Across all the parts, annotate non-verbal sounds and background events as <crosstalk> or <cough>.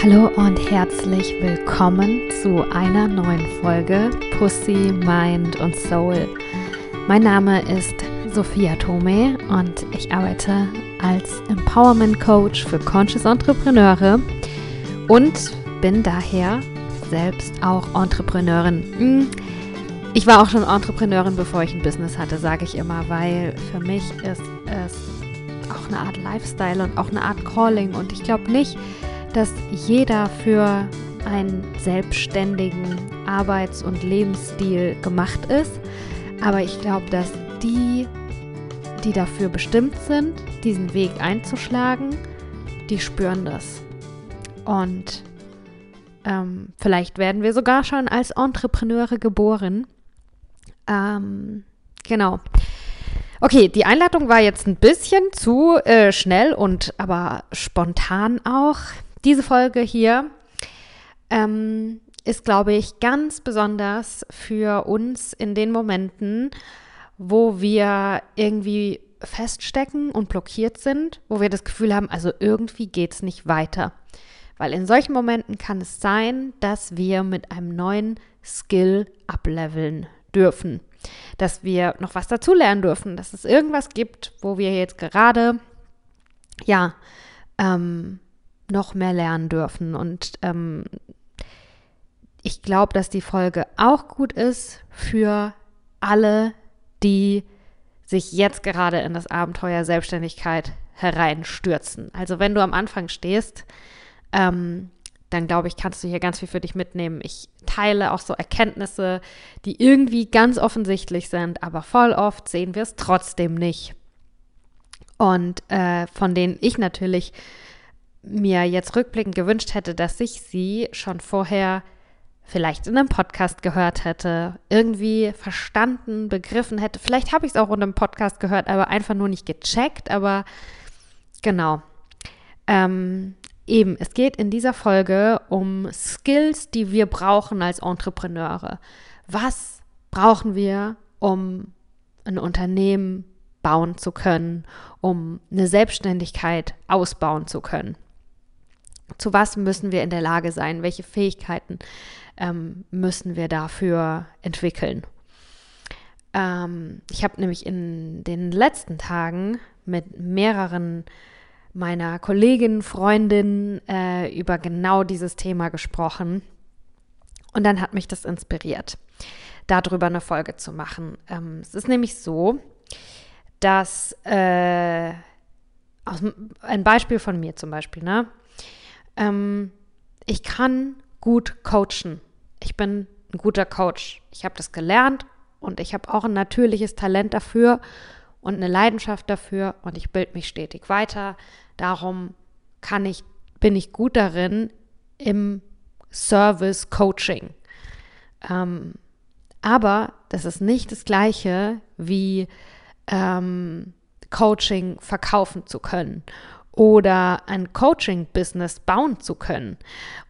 Hallo und herzlich willkommen zu einer neuen Folge Pussy, Mind und Soul. Mein Name ist Sophia Tome und ich arbeite als Empowerment Coach für Conscious Entrepreneure und bin daher selbst auch Entrepreneurin. Hm, ich war auch schon Entrepreneurin, bevor ich ein Business hatte, sage ich immer, weil für mich ist es auch eine Art Lifestyle und auch eine Art Calling und ich glaube nicht, dass jeder für einen selbstständigen Arbeits- und Lebensstil gemacht ist. Aber ich glaube, dass die, die dafür bestimmt sind, diesen Weg einzuschlagen, die spüren das. Und ähm, vielleicht werden wir sogar schon als Entrepreneure geboren. Ähm, genau. Okay, die Einladung war jetzt ein bisschen zu äh, schnell und aber spontan auch. Diese Folge hier ähm, ist, glaube ich, ganz besonders für uns in den Momenten, wo wir irgendwie feststecken und blockiert sind, wo wir das Gefühl haben, also irgendwie geht es nicht weiter. Weil in solchen Momenten kann es sein, dass wir mit einem neuen Skill ableveln dürfen. Dass wir noch was dazulernen dürfen, dass es irgendwas gibt, wo wir jetzt gerade, ja, ähm, noch mehr lernen dürfen. Und ähm, ich glaube, dass die Folge auch gut ist für alle, die sich jetzt gerade in das Abenteuer Selbstständigkeit hereinstürzen. Also wenn du am Anfang stehst, ähm, dann glaube ich, kannst du hier ganz viel für dich mitnehmen. Ich teile auch so Erkenntnisse, die irgendwie ganz offensichtlich sind, aber voll oft sehen wir es trotzdem nicht. Und äh, von denen ich natürlich mir jetzt rückblickend gewünscht hätte, dass ich sie schon vorher vielleicht in einem Podcast gehört hätte, irgendwie verstanden, begriffen hätte. Vielleicht habe ich es auch in einem Podcast gehört, aber einfach nur nicht gecheckt. Aber genau. Ähm, eben, es geht in dieser Folge um Skills, die wir brauchen als Entrepreneure. Was brauchen wir, um ein Unternehmen bauen zu können, um eine Selbstständigkeit ausbauen zu können? Zu was müssen wir in der Lage sein, welche Fähigkeiten ähm, müssen wir dafür entwickeln. Ähm, ich habe nämlich in den letzten Tagen mit mehreren meiner Kolleginnen, Freundinnen äh, über genau dieses Thema gesprochen. Und dann hat mich das inspiriert, darüber eine Folge zu machen. Ähm, es ist nämlich so, dass äh, aus, ein Beispiel von mir zum Beispiel, ne? Ähm, ich kann gut coachen. Ich bin ein guter Coach. Ich habe das gelernt und ich habe auch ein natürliches Talent dafür und eine Leidenschaft dafür und ich bilde mich stetig weiter. Darum kann ich, bin ich gut darin im Service Coaching. Ähm, aber das ist nicht das gleiche wie ähm, Coaching verkaufen zu können oder ein Coaching-Business bauen zu können.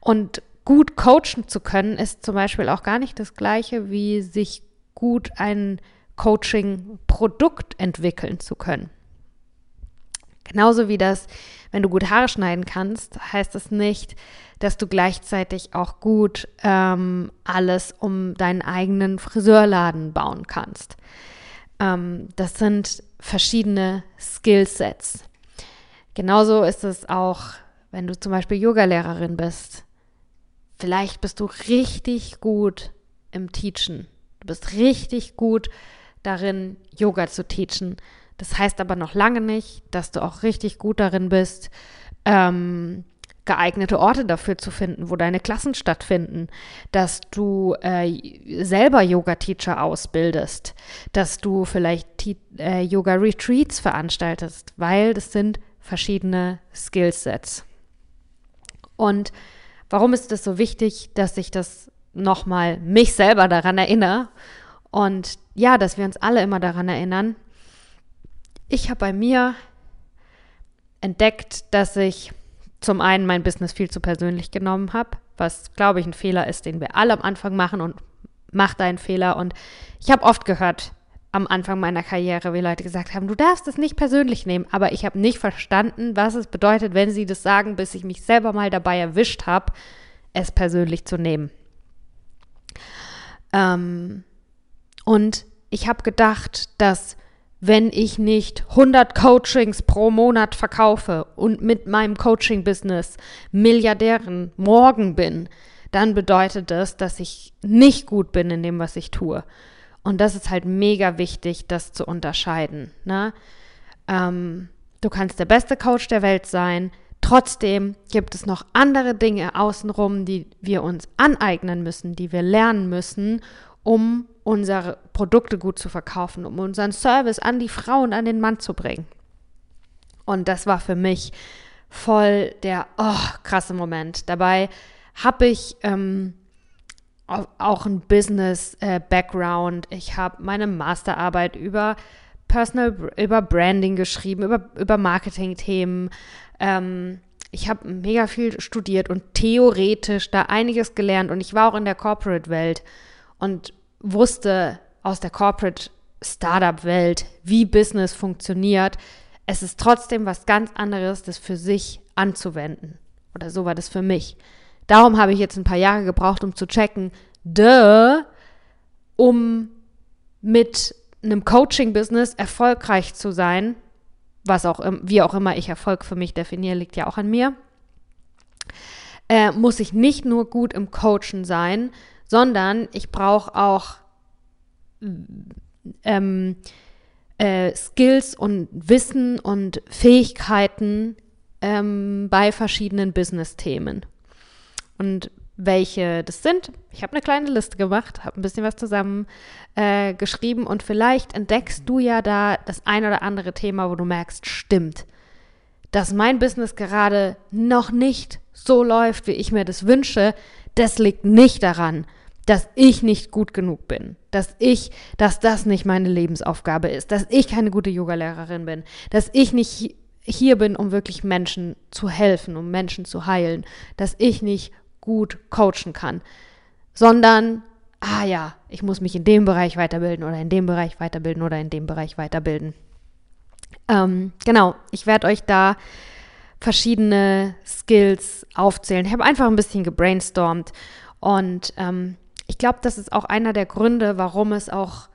Und gut coachen zu können, ist zum Beispiel auch gar nicht das gleiche, wie sich gut ein Coaching-Produkt entwickeln zu können. Genauso wie das, wenn du gut Haare schneiden kannst, heißt das nicht, dass du gleichzeitig auch gut ähm, alles um deinen eigenen Friseurladen bauen kannst. Ähm, das sind verschiedene Skillsets. Genauso ist es auch, wenn du zum Beispiel Yogalehrerin bist. Vielleicht bist du richtig gut im Teachen. Du bist richtig gut darin, Yoga zu teachen. Das heißt aber noch lange nicht, dass du auch richtig gut darin bist, ähm, geeignete Orte dafür zu finden, wo deine Klassen stattfinden, dass du äh, selber Yoga-Teacher ausbildest, dass du vielleicht äh, Yoga-Retreats veranstaltest, weil das sind verschiedene Skillsets. Und warum ist es so wichtig, dass ich das nochmal mich selber daran erinnere? Und ja, dass wir uns alle immer daran erinnern. Ich habe bei mir entdeckt, dass ich zum einen mein Business viel zu persönlich genommen habe, was, glaube ich, ein Fehler ist, den wir alle am Anfang machen und mach deinen Fehler. Und ich habe oft gehört, am Anfang meiner Karriere, wie Leute gesagt haben, du darfst es nicht persönlich nehmen. Aber ich habe nicht verstanden, was es bedeutet, wenn sie das sagen, bis ich mich selber mal dabei erwischt habe, es persönlich zu nehmen. Ähm, und ich habe gedacht, dass wenn ich nicht 100 Coachings pro Monat verkaufe und mit meinem Coaching-Business Milliardären morgen bin, dann bedeutet das, dass ich nicht gut bin in dem, was ich tue. Und das ist halt mega wichtig, das zu unterscheiden. Ne? Ähm, du kannst der beste Coach der Welt sein. Trotzdem gibt es noch andere Dinge außenrum, die wir uns aneignen müssen, die wir lernen müssen, um unsere Produkte gut zu verkaufen, um unseren Service an die Frau und an den Mann zu bringen. Und das war für mich voll der oh, krasse Moment. Dabei habe ich ähm, auch ein Business-Background. Äh, ich habe meine Masterarbeit über Personal, über Branding geschrieben, über, über Marketing-Themen. Ähm, ich habe mega viel studiert und theoretisch da einiges gelernt und ich war auch in der Corporate-Welt und wusste aus der Corporate Startup-Welt, wie Business funktioniert. Es ist trotzdem was ganz anderes, das für sich anzuwenden. Oder so war das für mich. Darum habe ich jetzt ein paar Jahre gebraucht, um zu checken, duh, um mit einem Coaching-Business erfolgreich zu sein, was auch, wie auch immer ich Erfolg für mich definiere, liegt ja auch an mir, äh, muss ich nicht nur gut im Coachen sein, sondern ich brauche auch ähm, äh, Skills und Wissen und Fähigkeiten ähm, bei verschiedenen Business-Themen. Und welche das sind. Ich habe eine kleine Liste gemacht, habe ein bisschen was zusammen äh, geschrieben und vielleicht entdeckst du ja da das ein oder andere Thema, wo du merkst, stimmt, dass mein Business gerade noch nicht so läuft, wie ich mir das wünsche. Das liegt nicht daran, dass ich nicht gut genug bin, dass ich, dass das nicht meine Lebensaufgabe ist, dass ich keine gute Yogalehrerin bin, dass ich nicht hier bin, um wirklich Menschen zu helfen, um Menschen zu heilen, dass ich nicht gut coachen kann, sondern, ah ja, ich muss mich in dem Bereich weiterbilden oder in dem Bereich weiterbilden oder in dem Bereich weiterbilden. Ähm, genau, ich werde euch da verschiedene Skills aufzählen. Ich habe einfach ein bisschen gebrainstormt und ähm, ich glaube, das ist auch einer der Gründe, warum es auch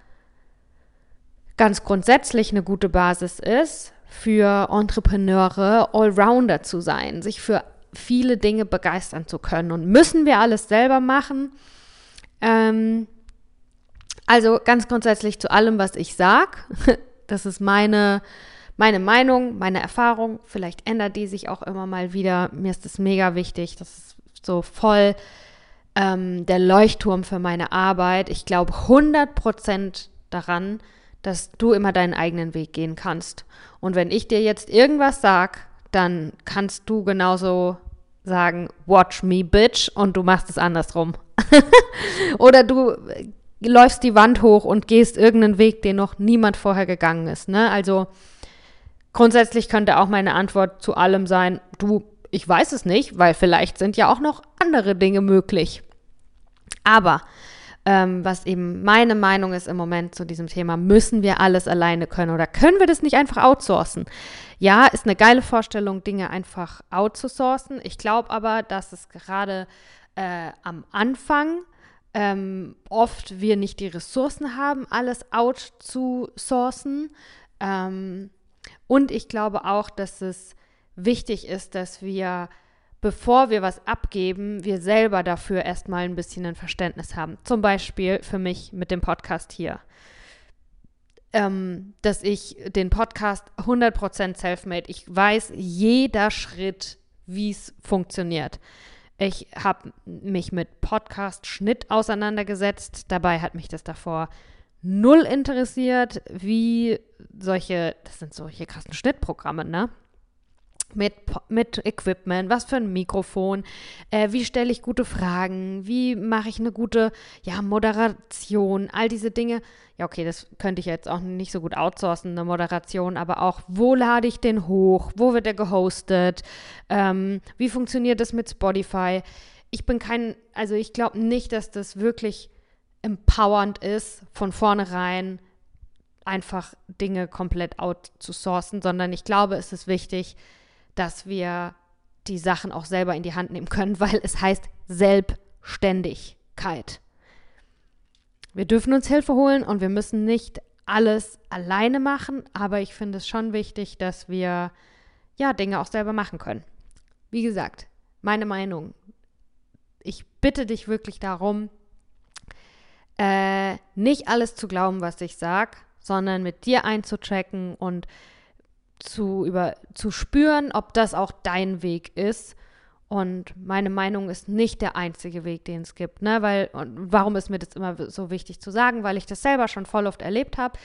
ganz grundsätzlich eine gute Basis ist, für Entrepreneure Allrounder zu sein, sich für viele Dinge begeistern zu können. Und müssen wir alles selber machen? Ähm, also ganz grundsätzlich zu allem, was ich sage. <laughs> Das ist meine, meine Meinung, meine Erfahrung. Vielleicht ändert die sich auch immer mal wieder. Mir ist das mega wichtig. Das ist so voll ähm, der Leuchtturm für meine Arbeit. Ich glaube 100% daran, dass du immer deinen eigenen Weg gehen kannst. Und wenn ich dir jetzt irgendwas sage, dann kannst du genauso sagen, watch me, bitch, und du machst es andersrum. <laughs> Oder du läufst die Wand hoch und gehst irgendeinen Weg, den noch niemand vorher gegangen ist. Ne? Also grundsätzlich könnte auch meine Antwort zu allem sein, du, ich weiß es nicht, weil vielleicht sind ja auch noch andere Dinge möglich. Aber ähm, was eben meine Meinung ist im Moment zu diesem Thema, müssen wir alles alleine können oder können wir das nicht einfach outsourcen? Ja, ist eine geile Vorstellung, Dinge einfach outzusourcen. Ich glaube aber, dass es gerade äh, am Anfang ähm, oft wir nicht die Ressourcen haben, alles outzusourcen. Ähm, und ich glaube auch, dass es wichtig ist, dass wir bevor wir was abgeben, wir selber dafür erstmal ein bisschen ein Verständnis haben. Zum Beispiel für mich mit dem Podcast hier. Ähm, dass ich den Podcast 100% self-made, ich weiß jeder Schritt, wie es funktioniert. Ich habe mich mit Podcast-Schnitt auseinandergesetzt. Dabei hat mich das davor null interessiert, wie solche, das sind solche krassen Schnittprogramme, ne? Mit, mit Equipment, was für ein Mikrofon, äh, wie stelle ich gute Fragen, wie mache ich eine gute ja, Moderation, all diese Dinge. Ja, okay, das könnte ich jetzt auch nicht so gut outsourcen, eine Moderation, aber auch, wo lade ich den hoch, wo wird er gehostet, ähm, wie funktioniert das mit Spotify. Ich bin kein, also ich glaube nicht, dass das wirklich empowernd ist, von vornherein einfach Dinge komplett outzusourcen, sondern ich glaube, es ist wichtig, dass wir die Sachen auch selber in die Hand nehmen können, <laughs> weil es heißt Selbstständigkeit. Wir dürfen uns Hilfe holen und wir müssen nicht alles alleine machen, aber ich finde es schon wichtig, dass wir ja Dinge auch selber machen können. Wie gesagt, meine Meinung. Ich bitte dich wirklich darum, äh, nicht alles zu glauben, was ich sage, sondern mit dir einzuchecken und zu, über, zu spüren, ob das auch dein Weg ist. Und meine Meinung ist nicht der einzige Weg, den es gibt. Ne? Weil, und warum ist mir das immer so wichtig zu sagen? Weil ich das selber schon voll oft erlebt habe,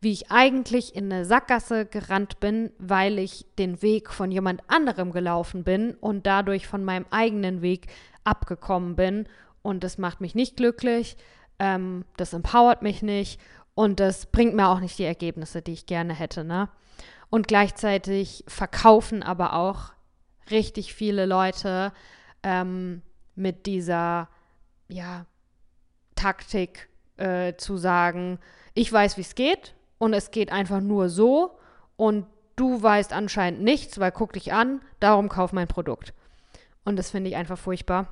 wie ich eigentlich in eine Sackgasse gerannt bin, weil ich den Weg von jemand anderem gelaufen bin und dadurch von meinem eigenen Weg abgekommen bin. Und das macht mich nicht glücklich, ähm, das empowert mich nicht und das bringt mir auch nicht die Ergebnisse, die ich gerne hätte. Ne? Und gleichzeitig verkaufen aber auch richtig viele Leute ähm, mit dieser ja, Taktik äh, zu sagen, ich weiß, wie es geht und es geht einfach nur so und du weißt anscheinend nichts, weil guck dich an, darum kauf mein Produkt. Und das finde ich einfach furchtbar.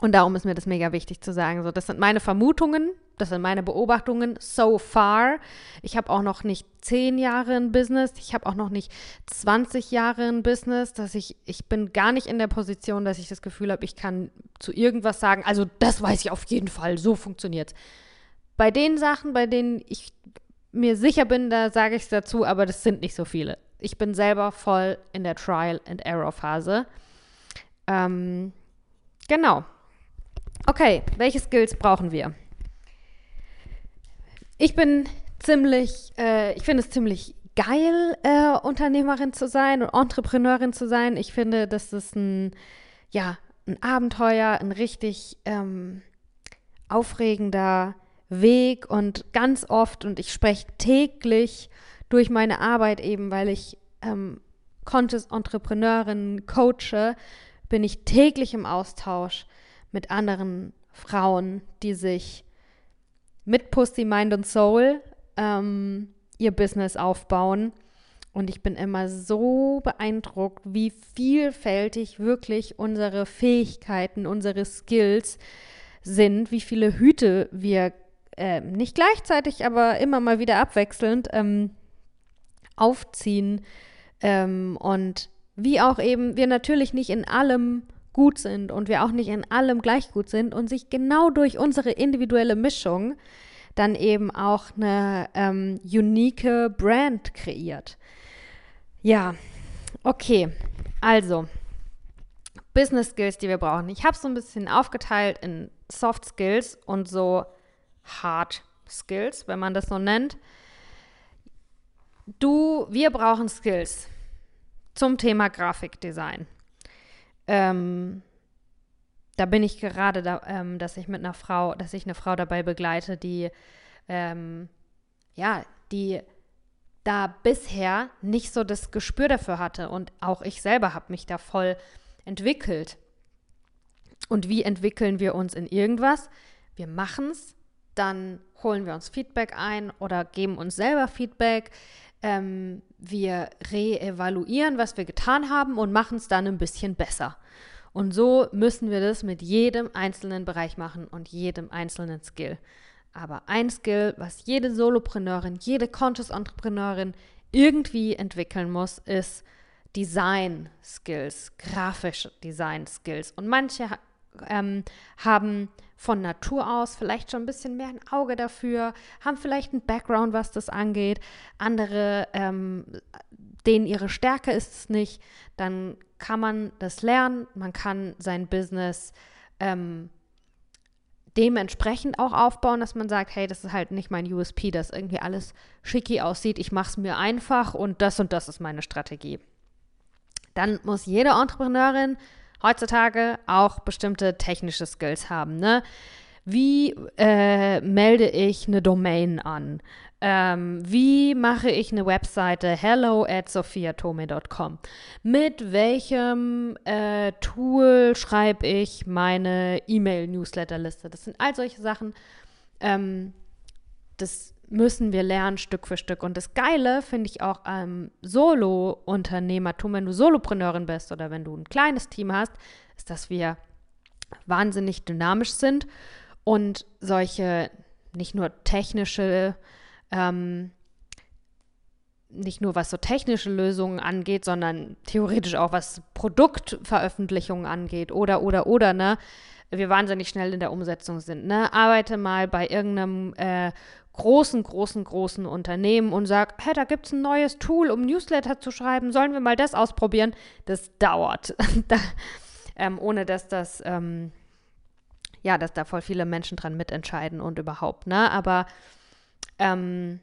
Und darum ist mir das mega wichtig zu sagen. So, das sind meine Vermutungen, das sind meine Beobachtungen so far. Ich habe auch noch nicht zehn Jahre ein Business, ich habe auch noch nicht 20 Jahre ein Business, dass ich, ich bin gar nicht in der Position, dass ich das Gefühl habe, ich kann zu irgendwas sagen, also das weiß ich auf jeden Fall, so funktioniert Bei den Sachen, bei denen ich mir sicher bin, da sage ich es dazu, aber das sind nicht so viele. Ich bin selber voll in der Trial and Error Phase. Ähm, genau. Okay, welche Skills brauchen wir? Ich bin ziemlich, äh, ich finde es ziemlich geil, äh, Unternehmerin zu sein und Entrepreneurin zu sein. Ich finde, das ist ein, ja, ein Abenteuer, ein richtig ähm, aufregender Weg und ganz oft, und ich spreche täglich durch meine Arbeit eben, weil ich ähm, Contest-Entrepreneurin coache, bin ich täglich im Austausch mit anderen Frauen, die sich mit Pussy, Mind und Soul ähm, ihr Business aufbauen. Und ich bin immer so beeindruckt, wie vielfältig wirklich unsere Fähigkeiten, unsere Skills sind, wie viele Hüte wir äh, nicht gleichzeitig, aber immer mal wieder abwechselnd ähm, aufziehen. Ähm, und wie auch eben wir natürlich nicht in allem gut sind und wir auch nicht in allem gleich gut sind und sich genau durch unsere individuelle Mischung dann eben auch eine ähm, unique Brand kreiert. Ja, okay, also Business Skills, die wir brauchen. Ich habe es so ein bisschen aufgeteilt in Soft Skills und so Hard Skills, wenn man das so nennt. Du, wir brauchen Skills zum Thema Grafikdesign. Ähm, da bin ich gerade, da, ähm, dass ich mit einer Frau, dass ich eine Frau dabei begleite, die, ähm, ja, die da bisher nicht so das Gespür dafür hatte. Und auch ich selber habe mich da voll entwickelt. Und wie entwickeln wir uns in irgendwas? Wir machen es, dann holen wir uns Feedback ein oder geben uns selber Feedback. Ähm, wir reevaluieren, was wir getan haben und machen es dann ein bisschen besser. Und so müssen wir das mit jedem einzelnen Bereich machen und jedem einzelnen Skill. Aber ein Skill, was jede Solopreneurin, jede Conscious-Entrepreneurin irgendwie entwickeln muss, ist Design Skills, grafische Design Skills. Und manche ähm, haben von Natur aus vielleicht schon ein bisschen mehr ein Auge dafür, haben vielleicht einen Background, was das angeht. Andere, ähm, denen ihre Stärke ist es nicht, dann kann man das lernen, man kann sein Business ähm, dementsprechend auch aufbauen, dass man sagt, hey, das ist halt nicht mein USP, dass irgendwie alles schicki aussieht, ich mache es mir einfach und das und das ist meine Strategie. Dann muss jede Entrepreneurin heutzutage auch bestimmte technische Skills haben. Ne? Wie äh, melde ich eine Domain an? Ähm, wie mache ich eine Webseite hello at sophiatome.com? Mit welchem äh, Tool schreibe ich meine E-Mail-Newsletterliste? Das sind all solche Sachen. Ähm, das müssen wir lernen Stück für Stück. Und das Geile finde ich auch am Solo-Unternehmertum, wenn du Solopreneurin bist oder wenn du ein kleines Team hast, ist, dass wir wahnsinnig dynamisch sind und solche nicht nur technische, ähm, nicht nur was so technische Lösungen angeht, sondern theoretisch auch was Produktveröffentlichungen angeht oder, oder, oder, ne? Wir wahnsinnig schnell in der Umsetzung sind, ne? Arbeite mal bei irgendeinem äh, großen, großen, großen Unternehmen und sag, hey, da gibt es ein neues Tool, um Newsletter zu schreiben, sollen wir mal das ausprobieren? Das dauert. <laughs> da, ähm, ohne dass das ähm, ja, dass da voll viele Menschen dran mitentscheiden und überhaupt, ne? Aber ähm,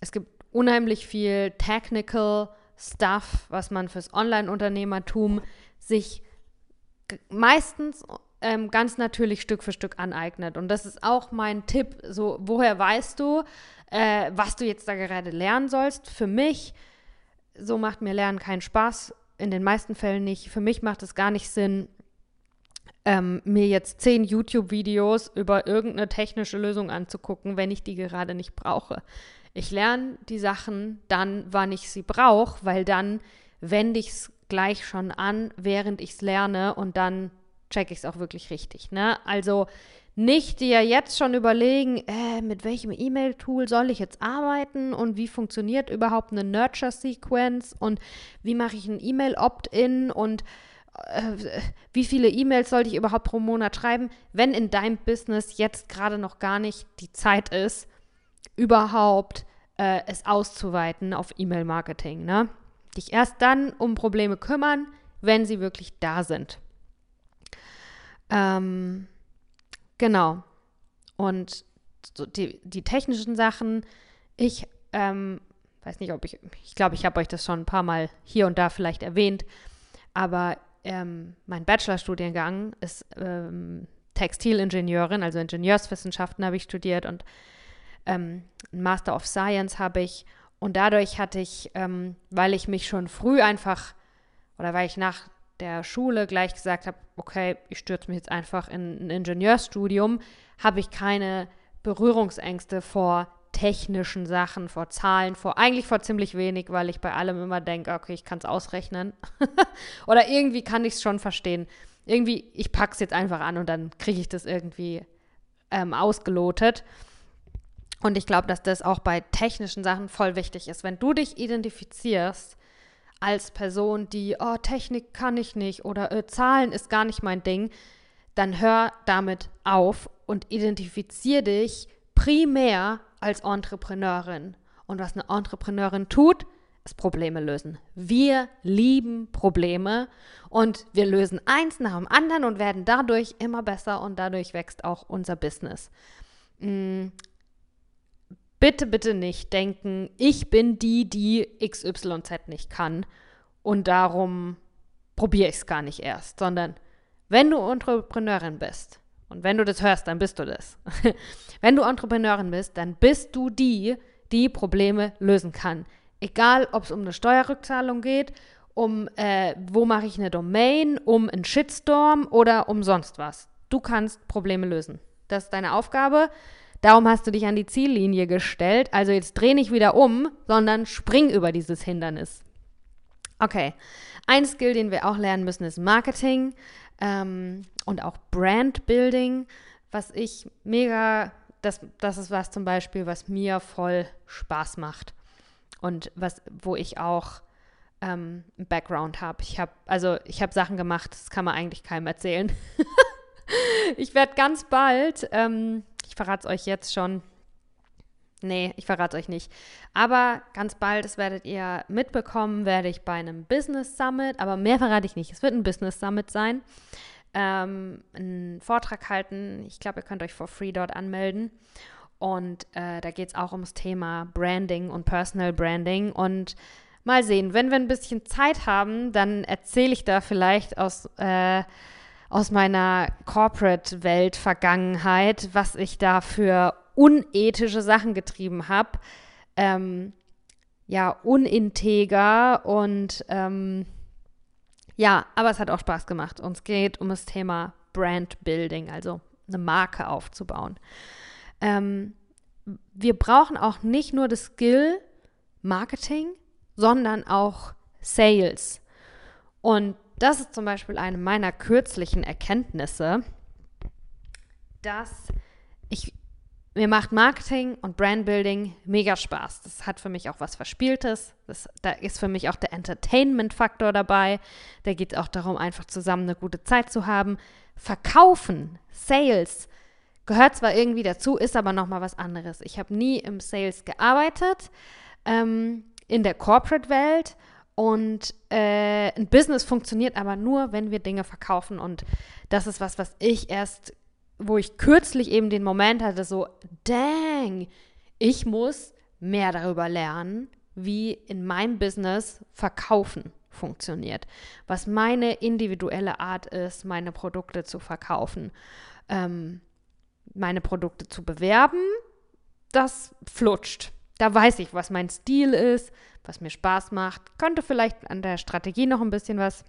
es gibt unheimlich viel Technical Stuff, was man fürs Online-Unternehmertum sich meistens ähm, ganz natürlich Stück für Stück aneignet. Und das ist auch mein Tipp. So, woher weißt du, äh, was du jetzt da gerade lernen sollst? Für mich, so macht mir Lernen keinen Spaß. In den meisten Fällen nicht. Für mich macht es gar nicht Sinn, ähm, mir jetzt zehn YouTube-Videos über irgendeine technische Lösung anzugucken, wenn ich die gerade nicht brauche. Ich lerne die Sachen dann, wann ich sie brauche, weil dann wende ich es gleich schon an, während ich es lerne und dann checke ich es auch wirklich richtig. Ne? Also nicht dir jetzt schon überlegen, äh, mit welchem E-Mail-Tool soll ich jetzt arbeiten und wie funktioniert überhaupt eine Nurture-Sequence und wie mache ich ein E-Mail-Opt-in und äh, wie viele E-Mails sollte ich überhaupt pro Monat schreiben, wenn in deinem Business jetzt gerade noch gar nicht die Zeit ist, überhaupt äh, es auszuweiten auf E-Mail-Marketing. Ne? Dich erst dann um Probleme kümmern, wenn sie wirklich da sind. Ähm, genau. Und so die, die technischen Sachen, ich ähm, weiß nicht, ob ich, ich glaube, ich habe euch das schon ein paar Mal hier und da vielleicht erwähnt, aber ähm, mein Bachelorstudiengang ist ähm, Textilingenieurin, also Ingenieurswissenschaften habe ich studiert und ähm, Master of Science habe ich. Und dadurch hatte ich, ähm, weil ich mich schon früh einfach, oder weil ich nach der Schule gleich gesagt habe, okay, ich stürze mich jetzt einfach in ein Ingenieurstudium, habe ich keine Berührungsängste vor technischen Sachen, vor Zahlen, vor eigentlich vor ziemlich wenig, weil ich bei allem immer denke, okay, ich kann es ausrechnen. <laughs> Oder irgendwie kann ich es schon verstehen. Irgendwie, ich packe es jetzt einfach an und dann kriege ich das irgendwie ähm, ausgelotet. Und ich glaube, dass das auch bei technischen Sachen voll wichtig ist. Wenn du dich identifizierst als Person, die, oh, Technik kann ich nicht oder äh, Zahlen ist gar nicht mein Ding, dann hör damit auf und identifizier dich primär als Entrepreneurin. Und was eine Entrepreneurin tut, ist Probleme lösen. Wir lieben Probleme und wir lösen eins nach dem anderen und werden dadurch immer besser und dadurch wächst auch unser Business. Bitte, bitte nicht denken, ich bin die, die XYZ nicht kann und darum probiere ich es gar nicht erst, sondern wenn du Entrepreneurin bist, und wenn du das hörst, dann bist du das. <laughs> wenn du Entrepreneurin bist, dann bist du die, die Probleme lösen kann. Egal, ob es um eine Steuerrückzahlung geht, um äh, wo mache ich eine Domain, um einen Shitstorm oder um sonst was. Du kannst Probleme lösen. Das ist deine Aufgabe. Darum hast du dich an die Ziellinie gestellt. Also jetzt dreh nicht wieder um, sondern spring über dieses Hindernis. Okay. Ein Skill, den wir auch lernen müssen, ist Marketing ähm, und auch Brandbuilding, was ich mega, das, das ist was zum Beispiel, was mir voll Spaß macht und was, wo ich auch ähm, Background habe. Ich habe, also ich habe Sachen gemacht, das kann man eigentlich keinem erzählen. <laughs> ich werde ganz bald, ähm, ich verrate es euch jetzt schon, Nee, ich verrate euch nicht. Aber ganz bald, das werdet ihr mitbekommen, werde ich bei einem Business Summit, aber mehr verrate ich nicht. Es wird ein Business Summit sein. Ähm, einen Vortrag halten. Ich glaube, ihr könnt euch for free dort anmelden. Und äh, da geht es auch ums Thema Branding und Personal Branding. Und mal sehen, wenn wir ein bisschen Zeit haben, dann erzähle ich da vielleicht aus, äh, aus meiner Corporate-Welt-Vergangenheit, was ich da für unethische Sachen getrieben habe. Ähm, ja, uninteger und ähm, ja, aber es hat auch Spaß gemacht. Und es geht um das Thema Brand Building, also eine Marke aufzubauen. Ähm, wir brauchen auch nicht nur das Skill Marketing, sondern auch Sales. Und das ist zum Beispiel eine meiner kürzlichen Erkenntnisse, dass ich mir macht Marketing und Brandbuilding mega Spaß. Das hat für mich auch was Verspieltes. Das, da ist für mich auch der Entertainment-Faktor dabei. Da geht es auch darum, einfach zusammen eine gute Zeit zu haben. Verkaufen, Sales gehört zwar irgendwie dazu, ist aber nochmal was anderes. Ich habe nie im Sales gearbeitet, ähm, in der Corporate-Welt. Und äh, ein Business funktioniert aber nur, wenn wir Dinge verkaufen. Und das ist was, was ich erst wo ich kürzlich eben den Moment hatte, so, dang, ich muss mehr darüber lernen, wie in meinem Business Verkaufen funktioniert, was meine individuelle Art ist, meine Produkte zu verkaufen, ähm, meine Produkte zu bewerben, das flutscht. Da weiß ich, was mein Stil ist, was mir Spaß macht. Könnte vielleicht an der Strategie noch ein bisschen was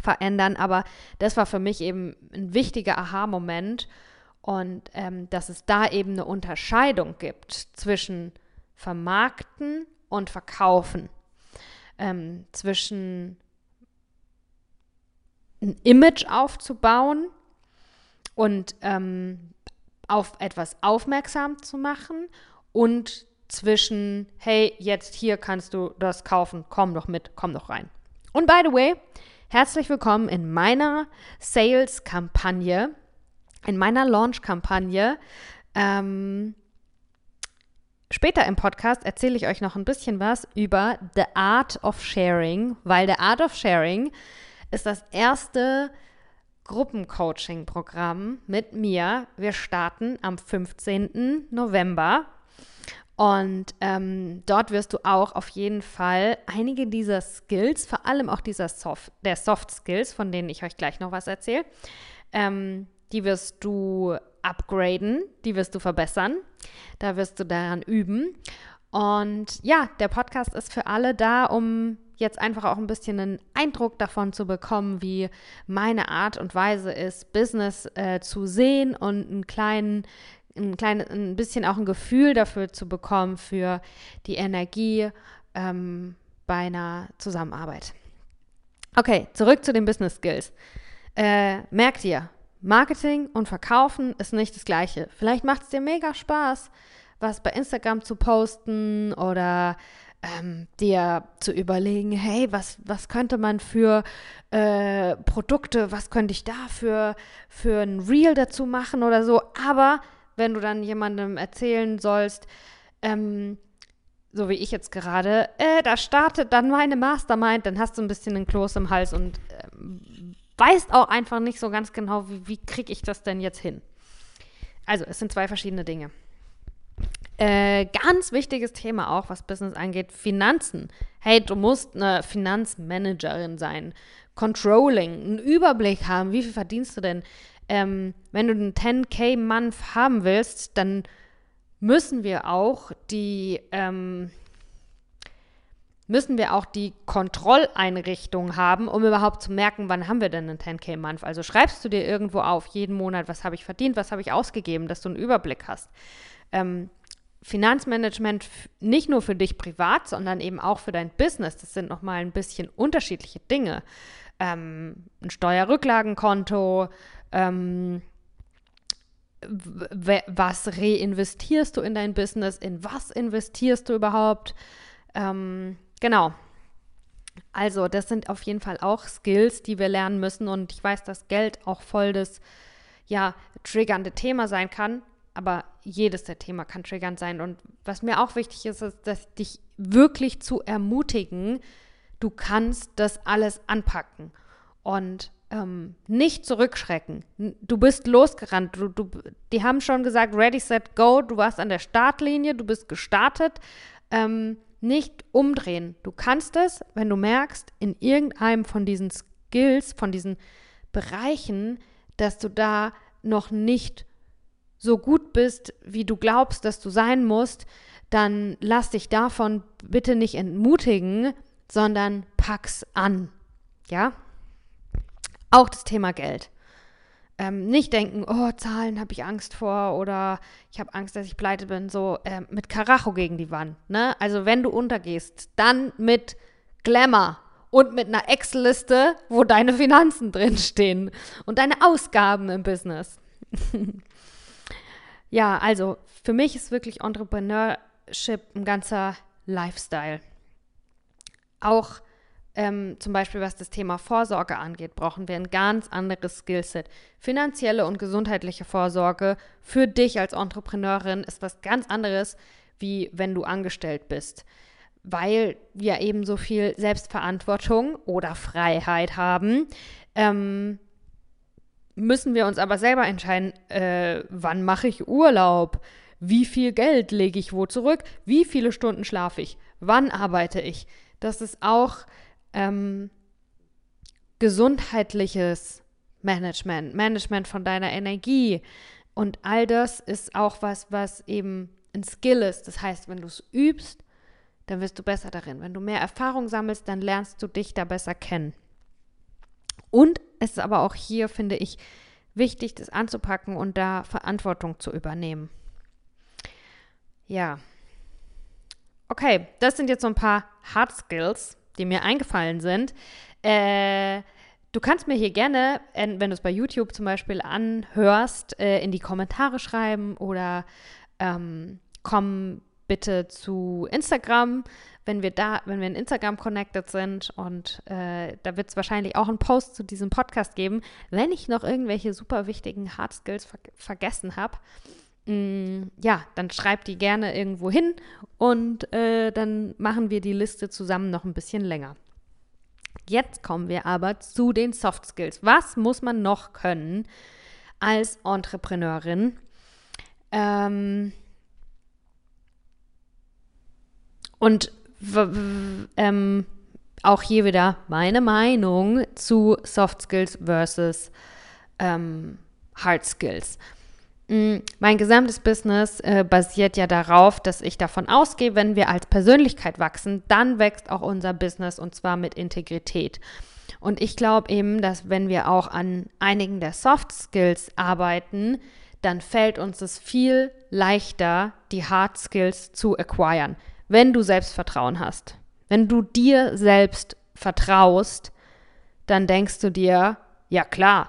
verändern. Aber das war für mich eben ein wichtiger Aha-Moment und ähm, dass es da eben eine Unterscheidung gibt zwischen Vermarkten und Verkaufen, ähm, zwischen ein Image aufzubauen und ähm, auf etwas aufmerksam zu machen und zwischen, hey, jetzt hier kannst du das kaufen, komm doch mit, komm doch rein. Und by the way, Herzlich willkommen in meiner Sales-Kampagne, in meiner Launch-Kampagne. Ähm, später im Podcast erzähle ich euch noch ein bisschen was über The Art of Sharing, weil The Art of Sharing ist das erste Gruppencoaching-Programm mit mir. Wir starten am 15. November und ähm, dort wirst du auch auf jeden Fall einige dieser Skills, vor allem auch dieser Soft, der Soft Skills, von denen ich euch gleich noch was erzähle, ähm, die wirst du upgraden, die wirst du verbessern. Da wirst du daran üben. Und ja, der Podcast ist für alle da, um jetzt einfach auch ein bisschen einen Eindruck davon zu bekommen, wie meine Art und Weise ist, Business äh, zu sehen und einen kleinen ein, kleines, ein bisschen auch ein Gefühl dafür zu bekommen, für die Energie ähm, bei einer Zusammenarbeit. Okay, zurück zu den Business Skills. Äh, merkt ihr, Marketing und Verkaufen ist nicht das Gleiche. Vielleicht macht es dir mega Spaß, was bei Instagram zu posten oder ähm, dir zu überlegen, hey, was, was könnte man für äh, Produkte, was könnte ich da für, für ein Reel dazu machen oder so. Aber wenn du dann jemandem erzählen sollst, ähm, so wie ich jetzt gerade, äh, da startet dann meine Mastermind, dann hast du ein bisschen einen Kloß im Hals und ähm, weißt auch einfach nicht so ganz genau, wie, wie kriege ich das denn jetzt hin. Also, es sind zwei verschiedene Dinge. Äh, ganz wichtiges Thema auch, was Business angeht, Finanzen. Hey, du musst eine Finanzmanagerin sein. Controlling, einen Überblick haben, wie viel verdienst du denn? Ähm, wenn du einen 10k-Month haben willst, dann müssen wir auch die ähm, müssen wir auch die Kontrolleinrichtung haben, um überhaupt zu merken, wann haben wir denn einen 10k-Month. Also schreibst du dir irgendwo auf, jeden Monat, was habe ich verdient, was habe ich ausgegeben, dass du einen Überblick hast. Ähm, Finanzmanagement nicht nur für dich privat, sondern eben auch für dein Business. Das sind nochmal ein bisschen unterschiedliche Dinge. Ähm, ein Steuerrücklagenkonto, ähm, was reinvestierst du in dein Business, in was investierst du überhaupt. Ähm, genau. Also, das sind auf jeden Fall auch Skills, die wir lernen müssen. Und ich weiß, dass Geld auch voll das, ja, triggernde Thema sein kann. Aber jedes der Thema kann triggernd sein. Und was mir auch wichtig ist, ist, dass dich wirklich zu ermutigen, du kannst das alles anpacken. Und ähm, nicht zurückschrecken. Du bist losgerannt. Du, du, die haben schon gesagt, ready, set, go. Du warst an der Startlinie, du bist gestartet. Ähm, nicht umdrehen. Du kannst es, wenn du merkst, in irgendeinem von diesen Skills, von diesen Bereichen, dass du da noch nicht so gut bist, wie du glaubst, dass du sein musst, dann lass dich davon bitte nicht entmutigen, sondern pack's an. Ja? Auch das Thema Geld. Ähm, nicht denken, oh, Zahlen habe ich Angst vor oder ich habe Angst, dass ich pleite bin, so äh, mit Karacho gegen die Wand. Ne? Also wenn du untergehst, dann mit Glamour und mit einer Excel-Liste, wo deine Finanzen <laughs> drinstehen und deine Ausgaben im Business. <laughs> ja, also für mich ist wirklich Entrepreneurship ein ganzer Lifestyle. Auch ähm, zum Beispiel was das Thema Vorsorge angeht, brauchen wir ein ganz anderes Skillset. Finanzielle und gesundheitliche Vorsorge für dich als Entrepreneurin ist was ganz anderes, wie wenn du angestellt bist, weil wir eben so viel Selbstverantwortung oder Freiheit haben. Ähm, müssen wir uns aber selber entscheiden, äh, wann mache ich Urlaub, wie viel Geld lege ich wo zurück, wie viele Stunden schlafe ich, wann arbeite ich. Das ist auch ähm, gesundheitliches Management, Management von deiner Energie. Und all das ist auch was, was eben ein Skill ist. Das heißt, wenn du es übst, dann wirst du besser darin. Wenn du mehr Erfahrung sammelst, dann lernst du dich da besser kennen. Und es ist aber auch hier, finde ich, wichtig, das anzupacken und da Verantwortung zu übernehmen. Ja. Okay, das sind jetzt so ein paar Hard Skills, die mir eingefallen sind. Äh, du kannst mir hier gerne, wenn du es bei YouTube zum Beispiel anhörst, äh, in die Kommentare schreiben oder ähm, komm bitte zu Instagram, wenn wir da, wenn wir in Instagram connected sind und äh, da wird es wahrscheinlich auch einen Post zu diesem Podcast geben, wenn ich noch irgendwelche super wichtigen Hard Skills ver vergessen habe. Mm, ja, dann schreibt die gerne irgendwo hin und äh, dann machen wir die Liste zusammen noch ein bisschen länger. Jetzt kommen wir aber zu den Soft Skills. Was muss man noch können als Entrepreneurin? Ähm und ähm, auch hier wieder meine Meinung zu Soft Skills versus ähm, Hard Skills. Mm, mein gesamtes Business äh, basiert ja darauf, dass ich davon ausgehe, wenn wir als Persönlichkeit wachsen, dann wächst auch unser Business und zwar mit Integrität. Und ich glaube eben, dass wenn wir auch an einigen der Soft Skills arbeiten, dann fällt uns es viel leichter, die Hard Skills zu acquiren, wenn du Selbstvertrauen hast. Wenn du dir selbst vertraust, dann denkst du dir, ja klar,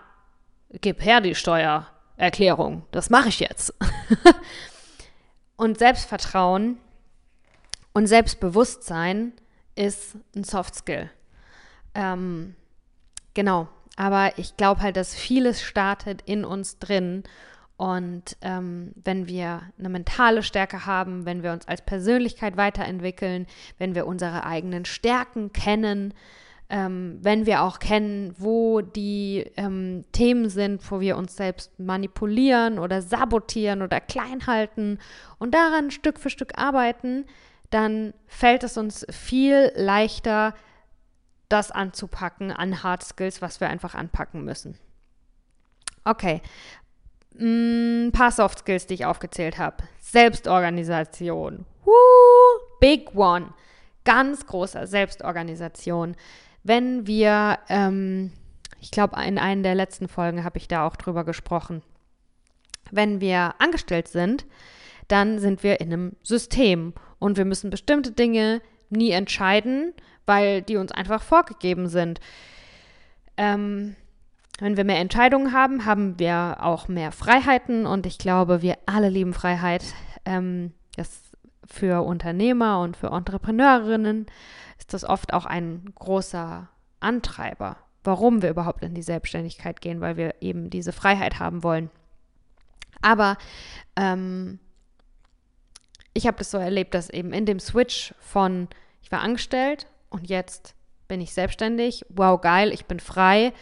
gib her die Steuer, Erklärung. Das mache ich jetzt. <laughs> und Selbstvertrauen und Selbstbewusstsein ist ein Soft Skill. Ähm, genau. Aber ich glaube halt, dass vieles startet in uns drin. Und ähm, wenn wir eine mentale Stärke haben, wenn wir uns als Persönlichkeit weiterentwickeln, wenn wir unsere eigenen Stärken kennen, ähm, wenn wir auch kennen, wo die ähm, Themen sind, wo wir uns selbst manipulieren oder sabotieren oder klein halten und daran Stück für Stück arbeiten, dann fällt es uns viel leichter, das anzupacken an Hard Skills, was wir einfach anpacken müssen. Okay, ein mm, paar Soft Skills, die ich aufgezählt habe. Selbstorganisation. Woo, big one. Ganz großer Selbstorganisation wenn wir, ähm, ich glaube, in einer der letzten Folgen habe ich da auch drüber gesprochen, wenn wir angestellt sind, dann sind wir in einem System und wir müssen bestimmte Dinge nie entscheiden, weil die uns einfach vorgegeben sind. Ähm, wenn wir mehr Entscheidungen haben, haben wir auch mehr Freiheiten und ich glaube, wir alle lieben Freiheit. Ähm, das für Unternehmer und für Entrepreneurinnen ist das oft auch ein großer Antreiber, warum wir überhaupt in die Selbstständigkeit gehen, weil wir eben diese Freiheit haben wollen. Aber ähm, ich habe das so erlebt, dass eben in dem Switch von ich war angestellt und jetzt bin ich selbstständig, wow geil, ich bin frei,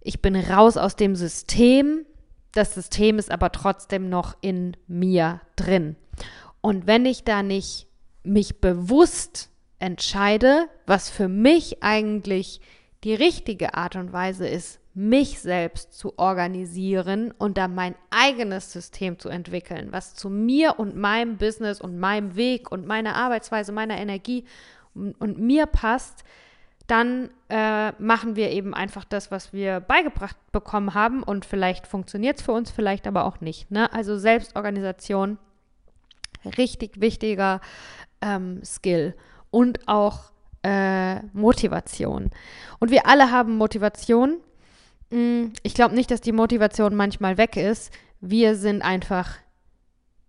ich bin raus aus dem System, das System ist aber trotzdem noch in mir drin. Und wenn ich da nicht mich bewusst entscheide, was für mich eigentlich die richtige Art und Weise ist, mich selbst zu organisieren und dann mein eigenes System zu entwickeln, was zu mir und meinem Business und meinem Weg und meiner Arbeitsweise, meiner Energie und, und mir passt, dann äh, machen wir eben einfach das, was wir beigebracht bekommen haben und vielleicht funktioniert es für uns, vielleicht aber auch nicht. Ne? Also Selbstorganisation, richtig wichtiger ähm, Skill und auch äh, Motivation. Und wir alle haben Motivation. Hm, ich glaube nicht, dass die Motivation manchmal weg ist. Wir sind einfach,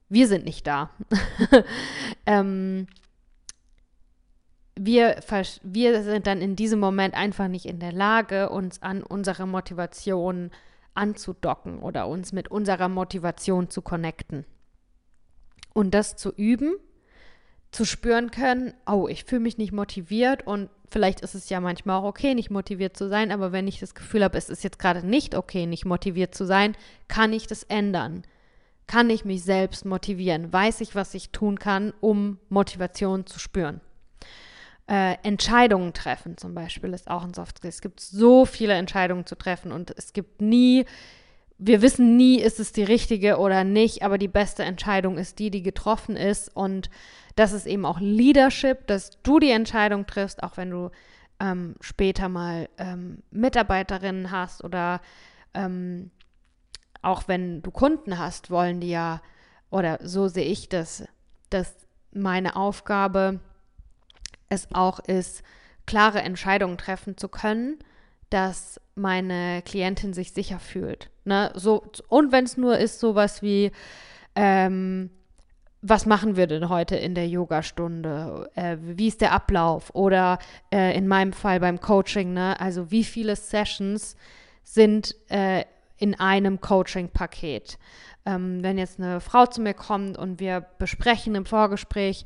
wir sind nicht da. <laughs> ähm, wir, wir sind dann in diesem Moment einfach nicht in der Lage, uns an unsere Motivation anzudocken oder uns mit unserer Motivation zu connecten. Und das zu üben, zu spüren können, oh, ich fühle mich nicht motiviert und vielleicht ist es ja manchmal auch okay, nicht motiviert zu sein, aber wenn ich das Gefühl habe, es ist jetzt gerade nicht okay, nicht motiviert zu sein, kann ich das ändern. Kann ich mich selbst motivieren? Weiß ich, was ich tun kann, um Motivation zu spüren? Äh, Entscheidungen treffen zum Beispiel ist auch ein Soft Skill. Es gibt so viele Entscheidungen zu treffen und es gibt nie, wir wissen nie, ist es die richtige oder nicht, aber die beste Entscheidung ist die, die getroffen ist. Und das ist eben auch Leadership, dass du die Entscheidung triffst, auch wenn du ähm, später mal ähm, Mitarbeiterinnen hast oder ähm, auch wenn du Kunden hast, wollen die ja, oder so sehe ich das, dass meine Aufgabe es auch ist, klare Entscheidungen treffen zu können, dass meine Klientin sich sicher fühlt. Ne? So, und wenn es nur ist, sowas wie, ähm, was machen wir denn heute in der Yogastunde? Äh, wie ist der Ablauf? Oder äh, in meinem Fall beim Coaching, ne? also wie viele Sessions sind äh, in einem Coaching-Paket? Ähm, wenn jetzt eine Frau zu mir kommt und wir besprechen im Vorgespräch,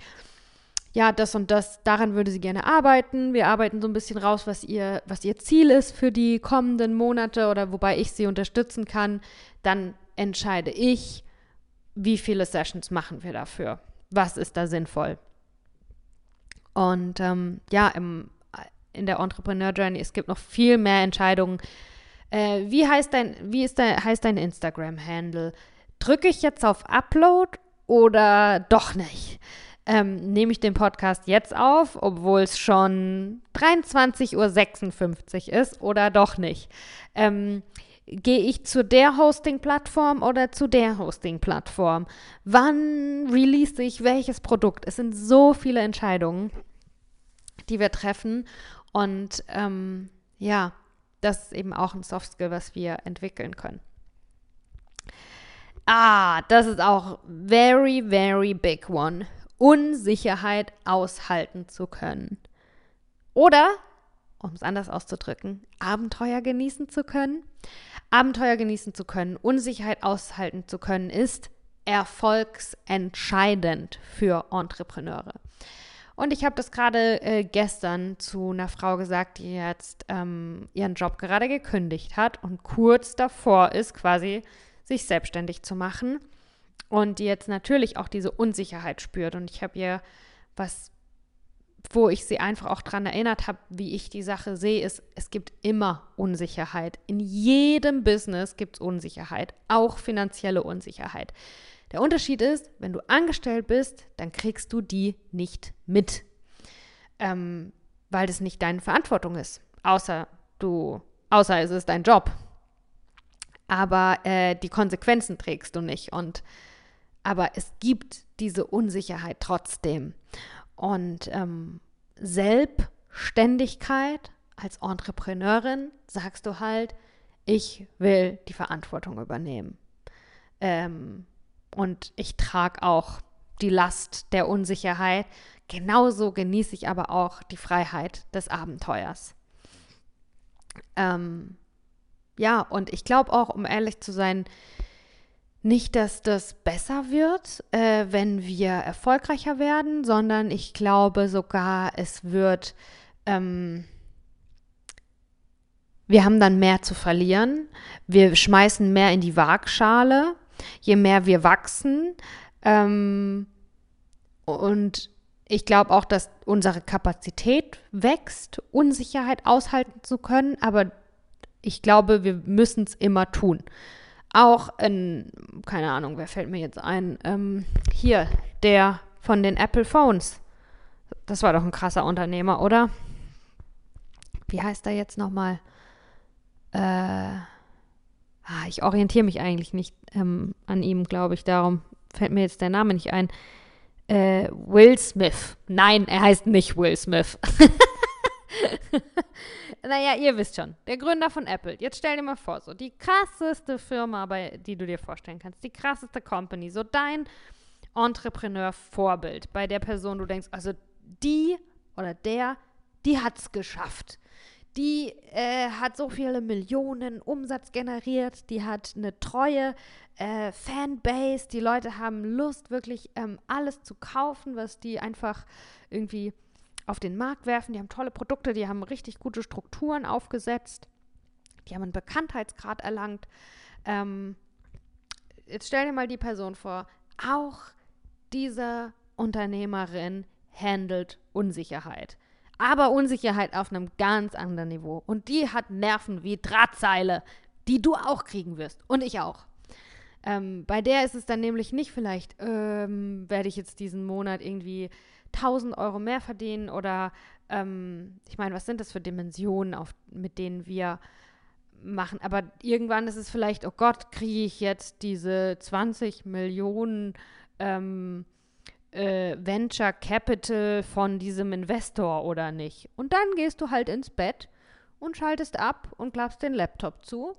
ja, das und das, daran würde sie gerne arbeiten. Wir arbeiten so ein bisschen raus, was ihr, was ihr Ziel ist für die kommenden Monate oder wobei ich sie unterstützen kann. Dann entscheide ich, wie viele Sessions machen wir dafür. Was ist da sinnvoll? Und ähm, ja, im, in der Entrepreneur Journey, es gibt noch viel mehr Entscheidungen. Äh, wie heißt dein, wie ist dein, heißt dein Instagram-Handle? Drücke ich jetzt auf Upload oder doch nicht? Ähm, nehme ich den Podcast jetzt auf, obwohl es schon 23.56 Uhr ist oder doch nicht? Ähm, Gehe ich zu der Hosting-Plattform oder zu der Hosting-Plattform? Wann release ich welches Produkt? Es sind so viele Entscheidungen, die wir treffen. Und ähm, ja, das ist eben auch ein Soft Skill, was wir entwickeln können. Ah, das ist auch very, very big one. Unsicherheit aushalten zu können. Oder, um es anders auszudrücken, Abenteuer genießen zu können. Abenteuer genießen zu können, Unsicherheit aushalten zu können, ist erfolgsentscheidend für Entrepreneure. Und ich habe das gerade äh, gestern zu einer Frau gesagt, die jetzt ähm, ihren Job gerade gekündigt hat und kurz davor ist, quasi sich selbstständig zu machen und die jetzt natürlich auch diese Unsicherheit spürt. Und ich habe ihr was, wo ich sie einfach auch daran erinnert habe, wie ich die Sache sehe, ist, es gibt immer Unsicherheit. In jedem Business gibt es Unsicherheit, auch finanzielle Unsicherheit. Der Unterschied ist, wenn du angestellt bist, dann kriegst du die nicht mit, ähm, weil das nicht deine Verantwortung ist, außer du, außer es ist dein Job. Aber äh, die Konsequenzen trägst du nicht und aber es gibt diese Unsicherheit trotzdem. Und ähm, Selbstständigkeit als Entrepreneurin sagst du halt, ich will die Verantwortung übernehmen. Ähm, und ich trage auch die Last der Unsicherheit. Genauso genieße ich aber auch die Freiheit des Abenteuers. Ähm, ja, und ich glaube auch, um ehrlich zu sein, nicht, dass das besser wird, äh, wenn wir erfolgreicher werden, sondern ich glaube sogar, es wird, ähm, wir haben dann mehr zu verlieren. Wir schmeißen mehr in die Waagschale, je mehr wir wachsen. Ähm, und ich glaube auch, dass unsere Kapazität wächst, Unsicherheit aushalten zu können, aber ich glaube, wir müssen es immer tun. Auch in, keine Ahnung, wer fällt mir jetzt ein? Ähm, hier, der von den Apple Phones. Das war doch ein krasser Unternehmer, oder? wie heißt er jetzt nochmal? Äh, ah, ich orientiere mich eigentlich nicht ähm, an ihm, glaube ich. Darum fällt mir jetzt der Name nicht ein. Äh, Will Smith. Nein, er heißt nicht Will Smith. <laughs> naja, ihr wisst schon, der Gründer von Apple. Jetzt stell dir mal vor, so die krasseste Firma, bei, die du dir vorstellen kannst, die krasseste Company, so dein Entrepreneur-Vorbild, bei der Person du denkst, also die oder der, die hat es geschafft. Die äh, hat so viele Millionen Umsatz generiert, die hat eine treue äh, Fanbase, die Leute haben Lust, wirklich ähm, alles zu kaufen, was die einfach irgendwie auf den Markt werfen. Die haben tolle Produkte, die haben richtig gute Strukturen aufgesetzt, die haben einen Bekanntheitsgrad erlangt. Ähm, jetzt stell dir mal die Person vor, auch diese Unternehmerin handelt Unsicherheit. Aber Unsicherheit auf einem ganz anderen Niveau. Und die hat Nerven wie Drahtseile, die du auch kriegen wirst. Und ich auch. Ähm, bei der ist es dann nämlich nicht vielleicht, ähm, werde ich jetzt diesen Monat irgendwie 1000 Euro mehr verdienen oder ähm, ich meine, was sind das für Dimensionen, auf, mit denen wir machen? Aber irgendwann ist es vielleicht, oh Gott, kriege ich jetzt diese 20 Millionen ähm, äh, Venture Capital von diesem Investor oder nicht? Und dann gehst du halt ins Bett und schaltest ab und klappst den Laptop zu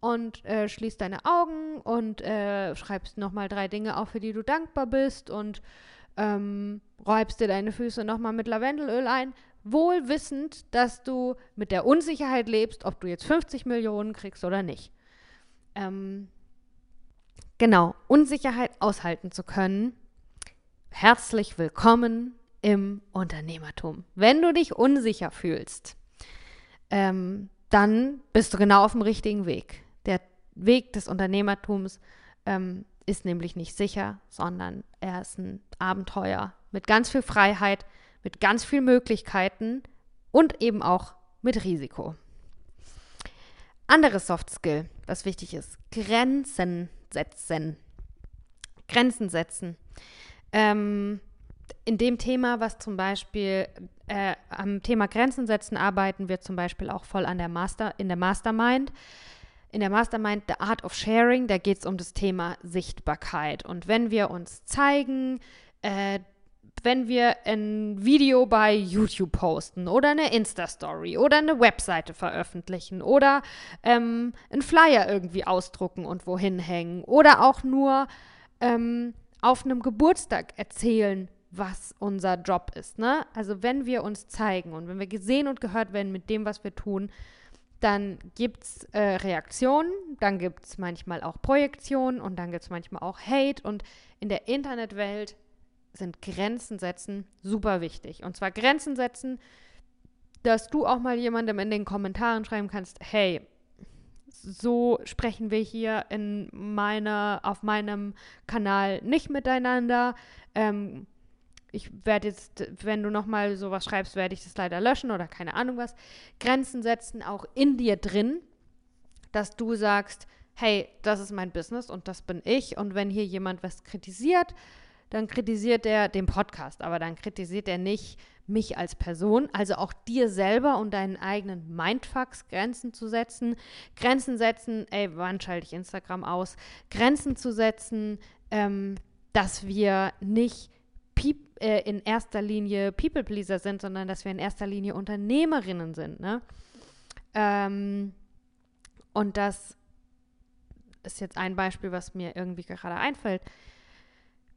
und äh, schließt deine Augen und äh, schreibst nochmal drei Dinge auf, für die du dankbar bist und ähm, räubst dir deine Füße nochmal mit Lavendelöl ein, wohl wissend, dass du mit der Unsicherheit lebst, ob du jetzt 50 Millionen kriegst oder nicht. Ähm, genau, Unsicherheit aushalten zu können. Herzlich willkommen im Unternehmertum. Wenn du dich unsicher fühlst, ähm, dann bist du genau auf dem richtigen Weg. Der Weg des Unternehmertums ähm, ist nämlich nicht sicher, sondern er ist ein Abenteuer mit ganz viel Freiheit, mit ganz vielen Möglichkeiten und eben auch mit Risiko. Anderes Soft Skill, was wichtig ist, Grenzen setzen. Grenzen setzen. Ähm, in dem Thema, was zum Beispiel äh, am Thema Grenzen setzen arbeiten wir zum Beispiel auch voll an der Master, in der Mastermind in der Mastermind The Art of Sharing, da geht es um das Thema Sichtbarkeit. Und wenn wir uns zeigen, äh, wenn wir ein Video bei YouTube posten oder eine Insta-Story oder eine Webseite veröffentlichen oder ähm, einen Flyer irgendwie ausdrucken und wohin hängen oder auch nur ähm, auf einem Geburtstag erzählen, was unser Job ist. Ne? Also wenn wir uns zeigen und wenn wir gesehen und gehört werden mit dem, was wir tun, dann gibt es äh, Reaktionen, dann gibt es manchmal auch Projektionen und dann gibt es manchmal auch Hate. Und in der Internetwelt sind Grenzen setzen super wichtig. Und zwar Grenzen setzen, dass du auch mal jemandem in den Kommentaren schreiben kannst, hey, so sprechen wir hier in meiner, auf meinem Kanal nicht miteinander. Ähm, ich werde jetzt, wenn du nochmal sowas schreibst, werde ich das leider löschen oder keine Ahnung was. Grenzen setzen auch in dir drin, dass du sagst, hey, das ist mein Business und das bin ich. Und wenn hier jemand was kritisiert, dann kritisiert er den Podcast, aber dann kritisiert er nicht mich als Person, also auch dir selber und deinen eigenen Mindfucks Grenzen zu setzen. Grenzen setzen, ey, wann schalte ich Instagram aus? Grenzen zu setzen, ähm, dass wir nicht äh, in erster Linie People-Pleaser sind, sondern dass wir in erster Linie Unternehmerinnen sind. Ne? Ähm, und das ist jetzt ein Beispiel, was mir irgendwie gerade einfällt.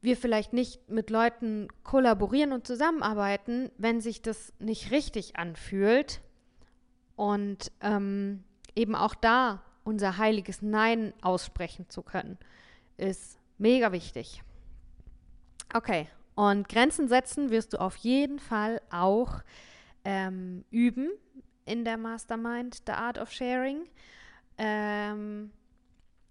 Wir vielleicht nicht mit Leuten kollaborieren und zusammenarbeiten, wenn sich das nicht richtig anfühlt. Und ähm, eben auch da unser heiliges Nein aussprechen zu können, ist mega wichtig. Okay, und Grenzen setzen wirst du auf jeden Fall auch ähm, üben in der Mastermind, The Art of Sharing. Ähm,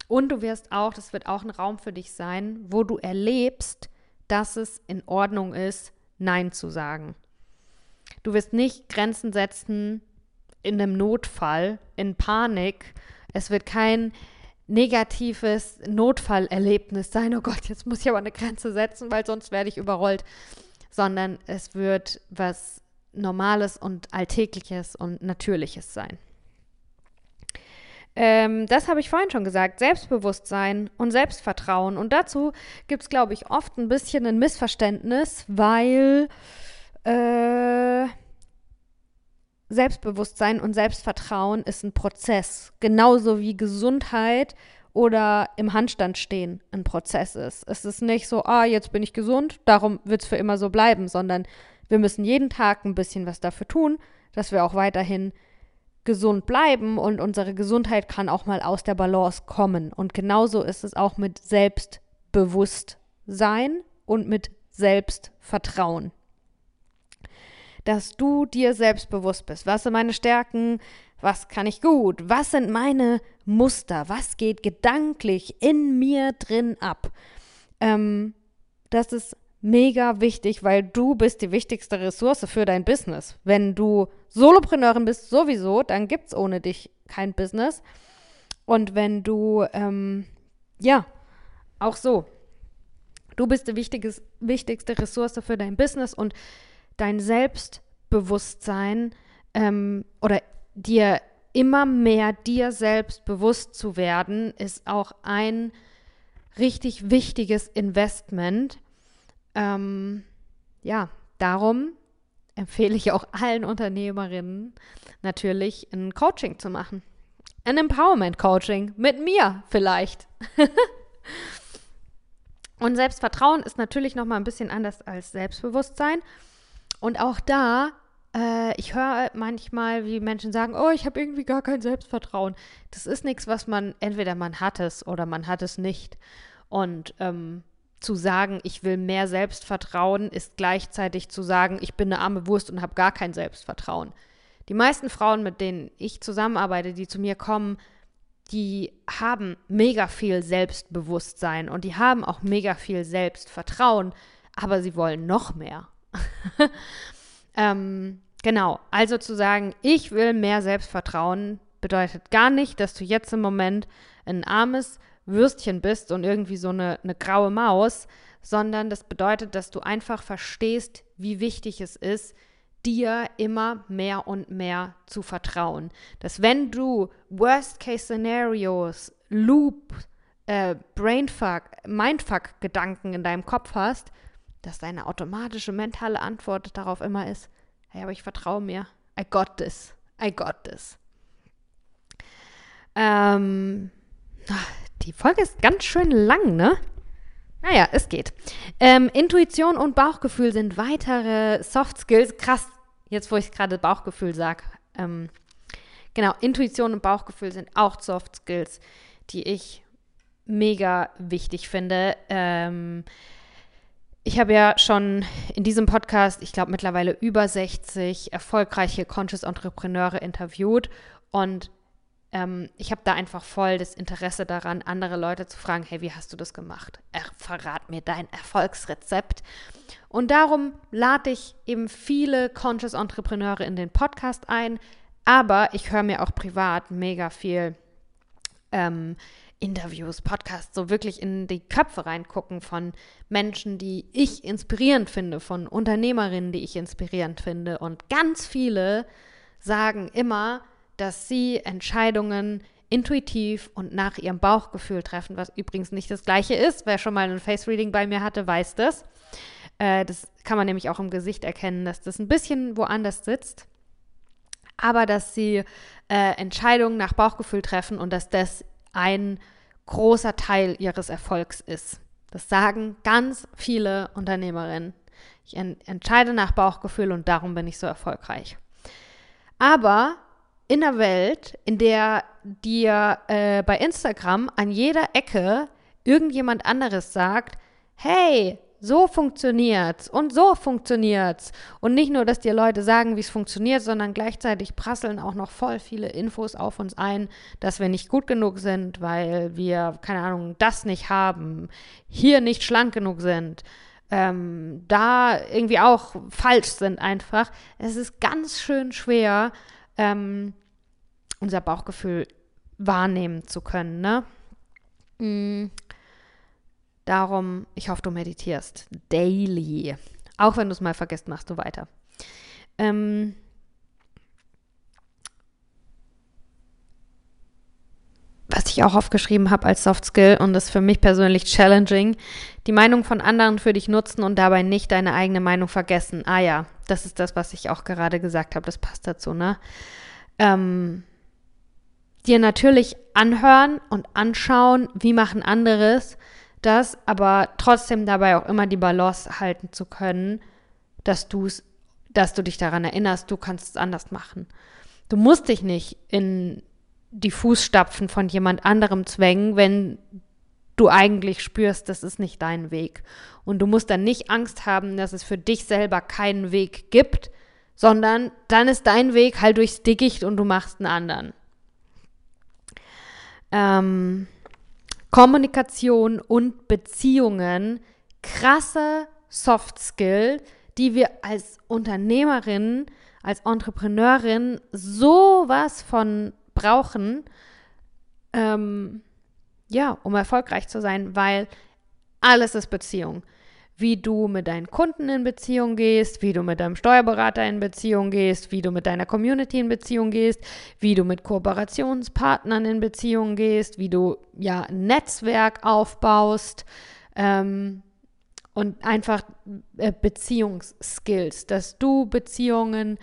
und du wirst auch, das wird auch ein Raum für dich sein, wo du erlebst, dass es in Ordnung ist, Nein zu sagen. Du wirst nicht Grenzen setzen in einem Notfall, in Panik. Es wird kein negatives Notfallerlebnis sein, oh Gott, jetzt muss ich aber eine Grenze setzen, weil sonst werde ich überrollt, sondern es wird was normales und alltägliches und natürliches sein. Ähm, das habe ich vorhin schon gesagt, Selbstbewusstsein und Selbstvertrauen. Und dazu gibt es, glaube ich, oft ein bisschen ein Missverständnis, weil äh, Selbstbewusstsein und Selbstvertrauen ist ein Prozess, genauso wie Gesundheit oder im Handstand stehen ein Prozess ist. Es ist nicht so, ah, jetzt bin ich gesund, darum wird es für immer so bleiben, sondern wir müssen jeden Tag ein bisschen was dafür tun, dass wir auch weiterhin gesund bleiben und unsere Gesundheit kann auch mal aus der Balance kommen. Und genauso ist es auch mit Selbstbewusstsein und mit Selbstvertrauen. Dass du dir selbstbewusst bist. Was sind meine Stärken? Was kann ich gut? Was sind meine Muster? Was geht gedanklich in mir drin ab? Ähm, das ist mega wichtig, weil du bist die wichtigste Ressource für dein Business. Wenn du Solopreneurin bist, sowieso, dann gibt es ohne dich kein Business. Und wenn du, ähm, ja, auch so, du bist die wichtigste Ressource für dein Business und dein Selbstbewusstsein ähm, oder dir immer mehr dir selbst bewusst zu werden, ist auch ein richtig wichtiges Investment. Ähm, ja, darum empfehle ich auch allen Unternehmerinnen natürlich ein Coaching zu machen. Ein Empowerment Coaching mit mir vielleicht. <laughs> Und Selbstvertrauen ist natürlich noch mal ein bisschen anders als Selbstbewusstsein. Und auch da äh, ich höre manchmal, wie Menschen sagen, oh, ich habe irgendwie gar kein Selbstvertrauen. Das ist nichts, was man, entweder man hat es oder man hat es nicht. Und ähm, zu sagen, ich will mehr Selbstvertrauen, ist gleichzeitig zu sagen, ich bin eine arme Wurst und habe gar kein Selbstvertrauen. Die meisten Frauen, mit denen ich zusammenarbeite, die zu mir kommen, die haben mega viel Selbstbewusstsein und die haben auch mega viel Selbstvertrauen, aber sie wollen noch mehr. <laughs> ähm, Genau, also zu sagen, ich will mehr Selbstvertrauen, bedeutet gar nicht, dass du jetzt im Moment ein armes Würstchen bist und irgendwie so eine, eine graue Maus, sondern das bedeutet, dass du einfach verstehst, wie wichtig es ist, dir immer mehr und mehr zu vertrauen. Dass wenn du Worst-Case-Szenarios, Loop, äh, Brainfuck, Mindfuck-Gedanken in deinem Kopf hast, dass deine automatische mentale Antwort darauf immer ist, Hey, aber ich vertraue mir. I got this. I got this. Ähm, die Folge ist ganz schön lang, ne? Naja, es geht. Ähm, Intuition und Bauchgefühl sind weitere Soft Skills. Krass, jetzt wo ich gerade Bauchgefühl sage. Ähm, genau, Intuition und Bauchgefühl sind auch Soft Skills, die ich mega wichtig finde. Ähm, ich habe ja schon in diesem Podcast, ich glaube mittlerweile über 60 erfolgreiche Conscious Entrepreneure interviewt und ähm, ich habe da einfach voll das Interesse daran, andere Leute zu fragen, hey, wie hast du das gemacht? Er, verrat mir dein Erfolgsrezept. Und darum lade ich eben viele Conscious Entrepreneure in den Podcast ein, aber ich höre mir auch privat mega viel ähm, Interviews, Podcasts, so wirklich in die Köpfe reingucken von Menschen, die ich inspirierend finde, von Unternehmerinnen, die ich inspirierend finde. Und ganz viele sagen immer, dass sie Entscheidungen intuitiv und nach ihrem Bauchgefühl treffen, was übrigens nicht das gleiche ist. Wer schon mal ein Face-Reading bei mir hatte, weiß das. Äh, das kann man nämlich auch im Gesicht erkennen, dass das ein bisschen woanders sitzt. Aber dass sie äh, Entscheidungen nach Bauchgefühl treffen und dass das ein großer Teil ihres Erfolgs ist. Das sagen ganz viele Unternehmerinnen. Ich en entscheide nach Bauchgefühl und darum bin ich so erfolgreich. Aber in einer Welt, in der dir äh, bei Instagram an jeder Ecke irgendjemand anderes sagt, hey, so funktioniert's und so funktioniert's. Und nicht nur, dass dir Leute sagen, wie es funktioniert, sondern gleichzeitig prasseln auch noch voll viele Infos auf uns ein, dass wir nicht gut genug sind, weil wir, keine Ahnung, das nicht haben, hier nicht schlank genug sind, ähm, da irgendwie auch falsch sind einfach. Es ist ganz schön schwer, ähm, unser Bauchgefühl wahrnehmen zu können, ne? Mm. Darum, ich hoffe, du meditierst daily. Auch wenn du es mal vergisst, machst du weiter. Ähm, was ich auch aufgeschrieben habe als Soft Skill und das ist für mich persönlich challenging, die Meinung von anderen für dich nutzen und dabei nicht deine eigene Meinung vergessen. Ah ja, das ist das, was ich auch gerade gesagt habe, das passt dazu, ne? Ähm, dir natürlich anhören und anschauen, wie machen anderes das, aber trotzdem dabei auch immer die Balance halten zu können, dass du dass du dich daran erinnerst, du kannst es anders machen. Du musst dich nicht in die Fußstapfen von jemand anderem zwängen, wenn du eigentlich spürst, das ist nicht dein Weg. Und du musst dann nicht Angst haben, dass es für dich selber keinen Weg gibt, sondern dann ist dein Weg halt durchs Dickicht und du machst einen anderen. Ähm, Kommunikation und Beziehungen, krasse Soft Skill, die wir als Unternehmerin, als Entrepreneurin sowas von brauchen, ähm, ja, um erfolgreich zu sein, weil alles ist Beziehung. Wie du mit deinen Kunden in Beziehung gehst, wie du mit deinem Steuerberater in Beziehung gehst, wie du mit deiner Community in Beziehung gehst, wie du mit Kooperationspartnern in Beziehung gehst, wie du ja ein Netzwerk aufbaust ähm, und einfach äh, Beziehungsskills, dass du Beziehungen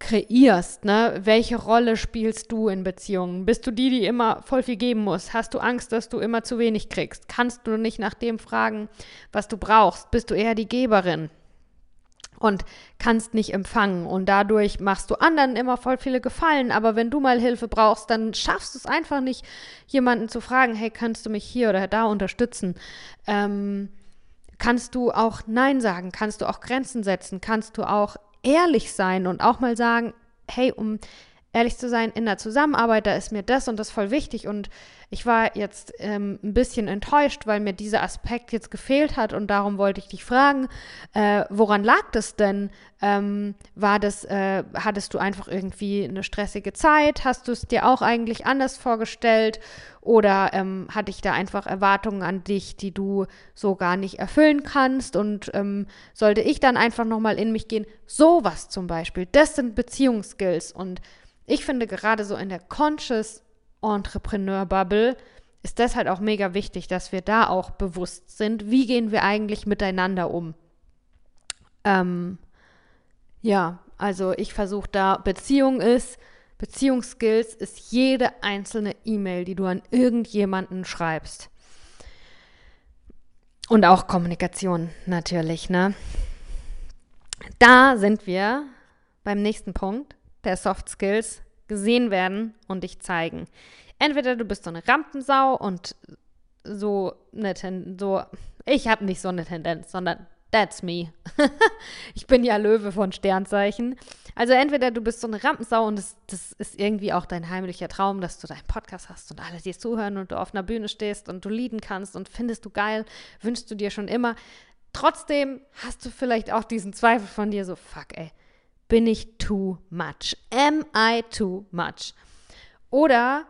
kreierst, ne? Welche Rolle spielst du in Beziehungen? Bist du die, die immer voll viel geben muss? Hast du Angst, dass du immer zu wenig kriegst? Kannst du nicht nach dem fragen, was du brauchst? Bist du eher die Geberin? Und kannst nicht empfangen. Und dadurch machst du anderen immer voll viele Gefallen. Aber wenn du mal Hilfe brauchst, dann schaffst du es einfach nicht, jemanden zu fragen, hey, kannst du mich hier oder da unterstützen? Ähm, kannst du auch Nein sagen? Kannst du auch Grenzen setzen? Kannst du auch ehrlich sein und auch mal sagen, hey, um ehrlich zu sein, in der Zusammenarbeit, da ist mir das und das voll wichtig und ich war jetzt ähm, ein bisschen enttäuscht, weil mir dieser Aspekt jetzt gefehlt hat und darum wollte ich dich fragen, äh, woran lag das denn? Ähm, war das, äh, hattest du einfach irgendwie eine stressige Zeit? Hast du es dir auch eigentlich anders vorgestellt? Oder ähm, hatte ich da einfach Erwartungen an dich, die du so gar nicht erfüllen kannst? Und ähm, sollte ich dann einfach nochmal in mich gehen? Sowas zum Beispiel, das sind Beziehungsskills und ich finde gerade so in der Conscious Entrepreneur-Bubble ist das halt auch mega wichtig, dass wir da auch bewusst sind, wie gehen wir eigentlich miteinander um. Ähm, ja, also ich versuche da, Beziehung ist, Beziehungsskills ist jede einzelne E-Mail, die du an irgendjemanden schreibst. Und auch Kommunikation natürlich, ne? Da sind wir beim nächsten Punkt der Soft Skills, gesehen werden und dich zeigen. Entweder du bist so eine Rampensau und so eine Ten so ich habe nicht so eine Tendenz, sondern that's me. <laughs> ich bin ja Löwe von Sternzeichen. Also entweder du bist so eine Rampensau und das, das ist irgendwie auch dein heimlicher Traum, dass du deinen Podcast hast und alle dir zuhören und du auf einer Bühne stehst und du lieben kannst und findest du geil, wünschst du dir schon immer. Trotzdem hast du vielleicht auch diesen Zweifel von dir so, fuck ey, bin ich too much? Am I too much? Oder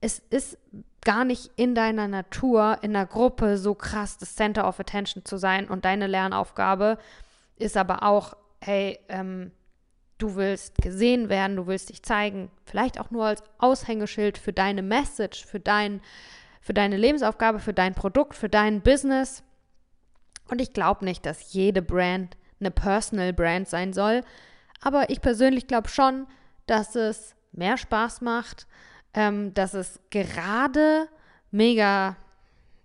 es ist gar nicht in deiner Natur, in der Gruppe so krass das Center of Attention zu sein und deine Lernaufgabe ist aber auch, hey, ähm, du willst gesehen werden, du willst dich zeigen, vielleicht auch nur als Aushängeschild für deine Message, für, dein, für deine Lebensaufgabe, für dein Produkt, für dein Business. Und ich glaube nicht, dass jede Brand eine Personal Brand sein soll, aber ich persönlich glaube schon, dass es mehr Spaß macht, ähm, dass es gerade mega,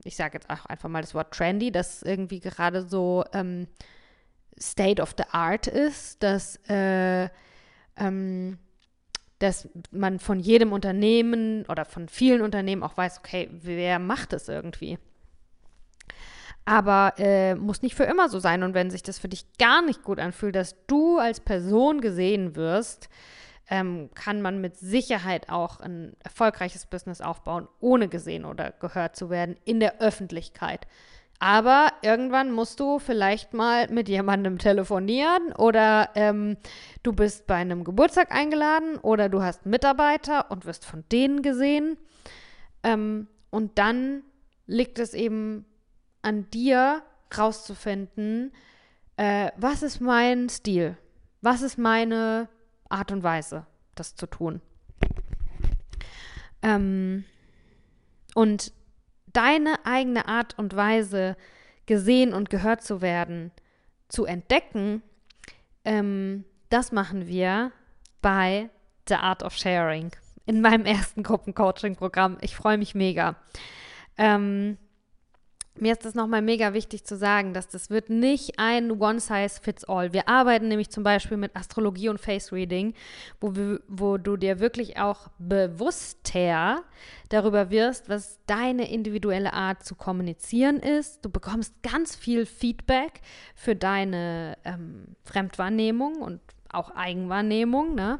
ich sage jetzt auch einfach mal das Wort trendy, dass irgendwie gerade so ähm, State of the Art ist, dass, äh, ähm, dass man von jedem Unternehmen oder von vielen Unternehmen auch weiß, okay, wer macht es irgendwie? Aber äh, muss nicht für immer so sein. Und wenn sich das für dich gar nicht gut anfühlt, dass du als Person gesehen wirst, ähm, kann man mit Sicherheit auch ein erfolgreiches Business aufbauen, ohne gesehen oder gehört zu werden in der Öffentlichkeit. Aber irgendwann musst du vielleicht mal mit jemandem telefonieren oder ähm, du bist bei einem Geburtstag eingeladen oder du hast Mitarbeiter und wirst von denen gesehen. Ähm, und dann liegt es eben an dir rauszufinden, äh, was ist mein Stil? Was ist meine Art und Weise, das zu tun? Ähm, und deine eigene Art und Weise, gesehen und gehört zu werden, zu entdecken, ähm, das machen wir bei The Art of Sharing in meinem ersten Gruppencoaching-Programm. Ich freue mich mega. Ähm, mir ist es nochmal mega wichtig zu sagen, dass das wird nicht ein One-Size-Fits-All. Wir arbeiten nämlich zum Beispiel mit Astrologie und Face-Reading, wo, wo du dir wirklich auch bewusster darüber wirst, was deine individuelle Art zu kommunizieren ist. Du bekommst ganz viel Feedback für deine ähm, Fremdwahrnehmung und auch Eigenwahrnehmung. Ne?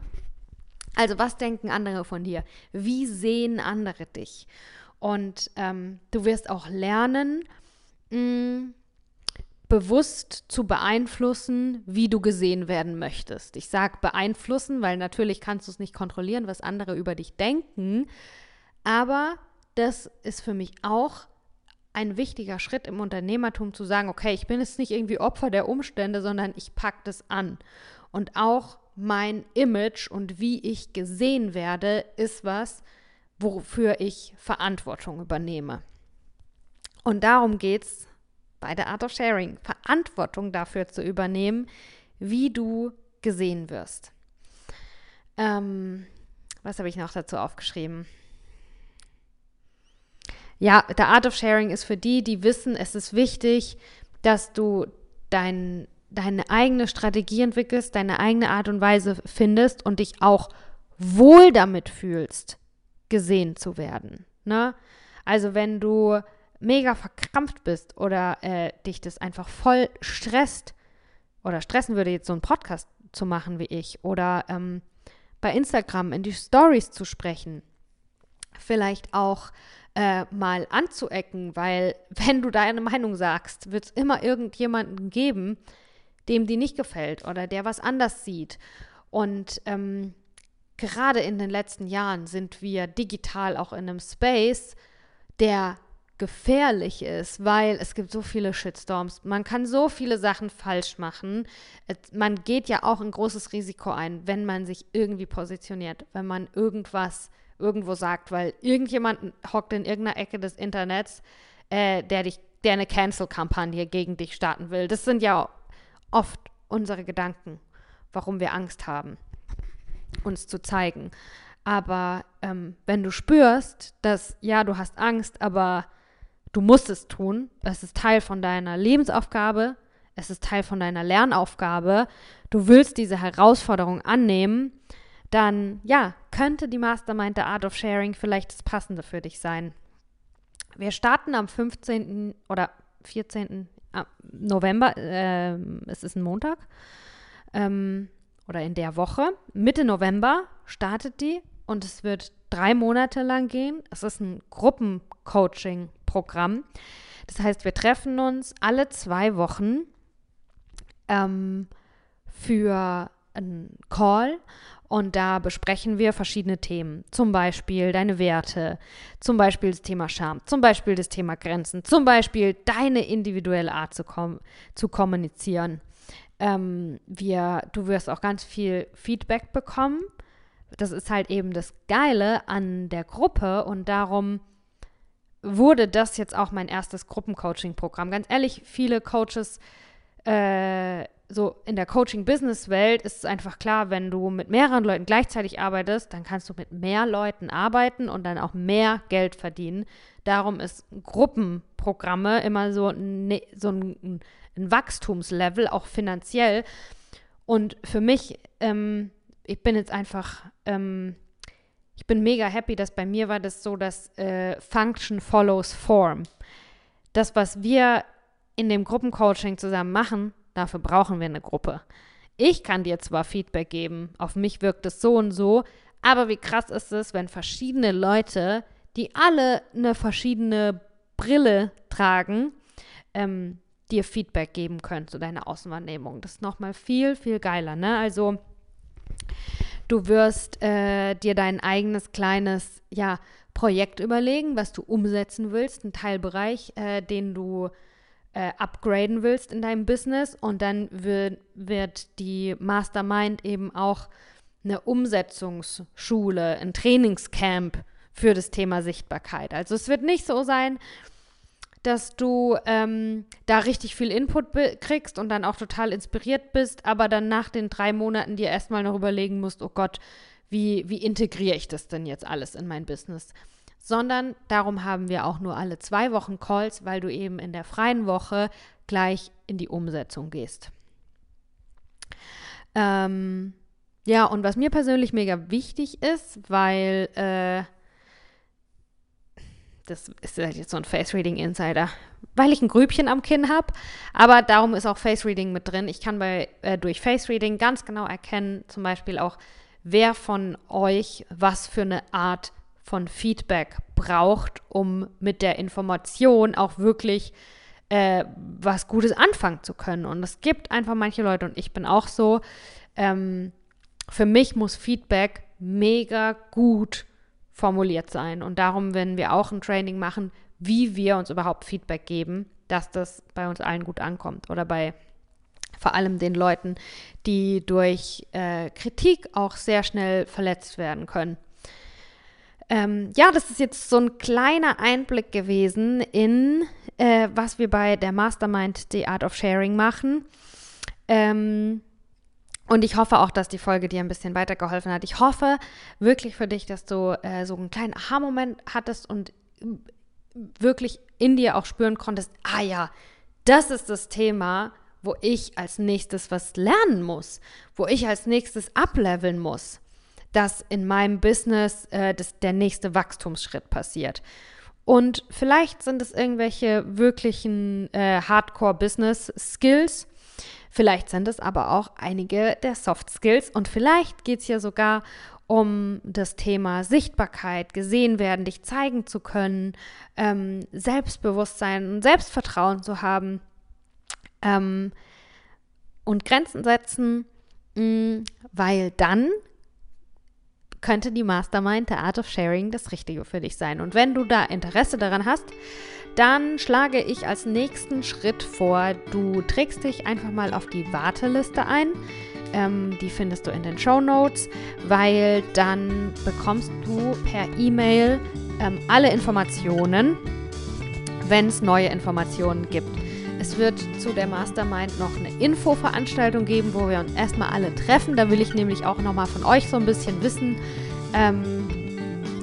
Also was denken andere von dir? Wie sehen andere dich? Und ähm, du wirst auch lernen, mm, bewusst zu beeinflussen, wie du gesehen werden möchtest. Ich sage beeinflussen, weil natürlich kannst du es nicht kontrollieren, was andere über dich denken. Aber das ist für mich auch ein wichtiger Schritt im Unternehmertum zu sagen, okay, ich bin jetzt nicht irgendwie Opfer der Umstände, sondern ich packe das an. Und auch mein Image und wie ich gesehen werde, ist was, wofür ich Verantwortung übernehme. Und darum geht es bei der Art of Sharing, Verantwortung dafür zu übernehmen, wie du gesehen wirst. Ähm, was habe ich noch dazu aufgeschrieben? Ja, der Art of Sharing ist für die, die wissen, es ist wichtig, dass du dein, deine eigene Strategie entwickelst, deine eigene Art und Weise findest und dich auch wohl damit fühlst, gesehen zu werden. Ne? Also wenn du mega verkrampft bist oder äh, dich das einfach voll stresst oder stressen würde, jetzt so einen Podcast zu machen wie ich oder ähm, bei Instagram in die Stories zu sprechen, vielleicht auch äh, mal anzuecken, weil <laughs> wenn du deine Meinung sagst, wird es immer irgendjemanden geben, dem die nicht gefällt oder der was anders sieht. Und ähm, gerade in den letzten Jahren sind wir digital auch in einem Space, der gefährlich ist, weil es gibt so viele Shitstorms. Man kann so viele Sachen falsch machen. Man geht ja auch ein großes Risiko ein, wenn man sich irgendwie positioniert, wenn man irgendwas irgendwo sagt, weil irgendjemand hockt in irgendeiner Ecke des Internets, äh, der dich, der eine Cancel-Kampagne gegen dich starten will. Das sind ja oft unsere Gedanken, warum wir Angst haben uns zu zeigen. Aber ähm, wenn du spürst, dass ja, du hast Angst, aber du musst es tun, es ist Teil von deiner Lebensaufgabe, es ist Teil von deiner Lernaufgabe, du willst diese Herausforderung annehmen, dann ja, könnte die Mastermind der Art of Sharing vielleicht das Passende für dich sein. Wir starten am 15. oder 14. November, äh, es ist ein Montag. Ähm, oder in der Woche. Mitte November startet die und es wird drei Monate lang gehen. Es ist ein Gruppencoaching-Programm. Das heißt, wir treffen uns alle zwei Wochen ähm, für einen Call und da besprechen wir verschiedene Themen. Zum Beispiel deine Werte, zum Beispiel das Thema Scham, zum Beispiel das Thema Grenzen, zum Beispiel deine individuelle Art zu, kom zu kommunizieren. Ähm, wir, du wirst auch ganz viel Feedback bekommen. Das ist halt eben das Geile an der Gruppe und darum wurde das jetzt auch mein erstes Gruppencoaching-Programm. Ganz ehrlich, viele Coaches äh, so in der Coaching-Business-Welt ist es einfach klar, wenn du mit mehreren Leuten gleichzeitig arbeitest, dann kannst du mit mehr Leuten arbeiten und dann auch mehr Geld verdienen. Darum ist Gruppenprogramme immer so, ne, so ein ein Wachstumslevel, auch finanziell. Und für mich, ähm, ich bin jetzt einfach, ähm, ich bin mega happy, dass bei mir war das so, dass äh, Function follows Form. Das, was wir in dem Gruppencoaching zusammen machen, dafür brauchen wir eine Gruppe. Ich kann dir zwar Feedback geben, auf mich wirkt es so und so, aber wie krass ist es, wenn verschiedene Leute, die alle eine verschiedene Brille tragen, ähm, dir Feedback geben können zu deiner Außenwahrnehmung. Das ist nochmal viel, viel geiler. Ne? Also du wirst äh, dir dein eigenes kleines ja, Projekt überlegen, was du umsetzen willst, einen Teilbereich, äh, den du äh, upgraden willst in deinem Business. Und dann wird, wird die Mastermind eben auch eine Umsetzungsschule, ein Trainingscamp für das Thema Sichtbarkeit. Also es wird nicht so sein, dass du ähm, da richtig viel Input kriegst und dann auch total inspiriert bist, aber dann nach den drei Monaten dir erstmal noch überlegen musst, oh Gott, wie, wie integriere ich das denn jetzt alles in mein Business? Sondern darum haben wir auch nur alle zwei Wochen Calls, weil du eben in der freien Woche gleich in die Umsetzung gehst. Ähm, ja, und was mir persönlich mega wichtig ist, weil äh, das ist jetzt so ein Face Reading Insider, weil ich ein Grübchen am Kinn habe. Aber darum ist auch Face Reading mit drin. Ich kann bei, äh, durch Face Reading ganz genau erkennen, zum Beispiel auch, wer von euch was für eine Art von Feedback braucht, um mit der Information auch wirklich äh, was Gutes anfangen zu können. Und es gibt einfach manche Leute, und ich bin auch so, ähm, für mich muss Feedback mega gut formuliert sein. Und darum werden wir auch ein Training machen, wie wir uns überhaupt Feedback geben, dass das bei uns allen gut ankommt oder bei vor allem den Leuten, die durch äh, Kritik auch sehr schnell verletzt werden können. Ähm, ja, das ist jetzt so ein kleiner Einblick gewesen in, äh, was wir bei der Mastermind The Art of Sharing machen. Ähm, und ich hoffe auch, dass die Folge dir ein bisschen weitergeholfen hat. Ich hoffe wirklich für dich, dass du äh, so einen kleinen Aha-Moment hattest und wirklich in dir auch spüren konntest, ah ja, das ist das Thema, wo ich als nächstes was lernen muss, wo ich als nächstes ableveln muss, dass in meinem Business äh, das, der nächste Wachstumsschritt passiert. Und vielleicht sind es irgendwelche wirklichen äh, Hardcore-Business-Skills, Vielleicht sind es aber auch einige der Soft Skills und vielleicht geht es ja sogar um das Thema Sichtbarkeit, gesehen werden, dich zeigen zu können, ähm, Selbstbewusstsein und Selbstvertrauen zu haben ähm, und Grenzen setzen, mh, mm, weil dann könnte die Mastermind der Art of Sharing das Richtige für dich sein. Und wenn du da Interesse daran hast, dann schlage ich als nächsten Schritt vor, du trägst dich einfach mal auf die Warteliste ein. Ähm, die findest du in den Show Notes, weil dann bekommst du per E-Mail ähm, alle Informationen, wenn es neue Informationen gibt. Es wird zu der Mastermind noch eine Infoveranstaltung geben, wo wir uns erstmal alle treffen. Da will ich nämlich auch nochmal von euch so ein bisschen wissen, ähm,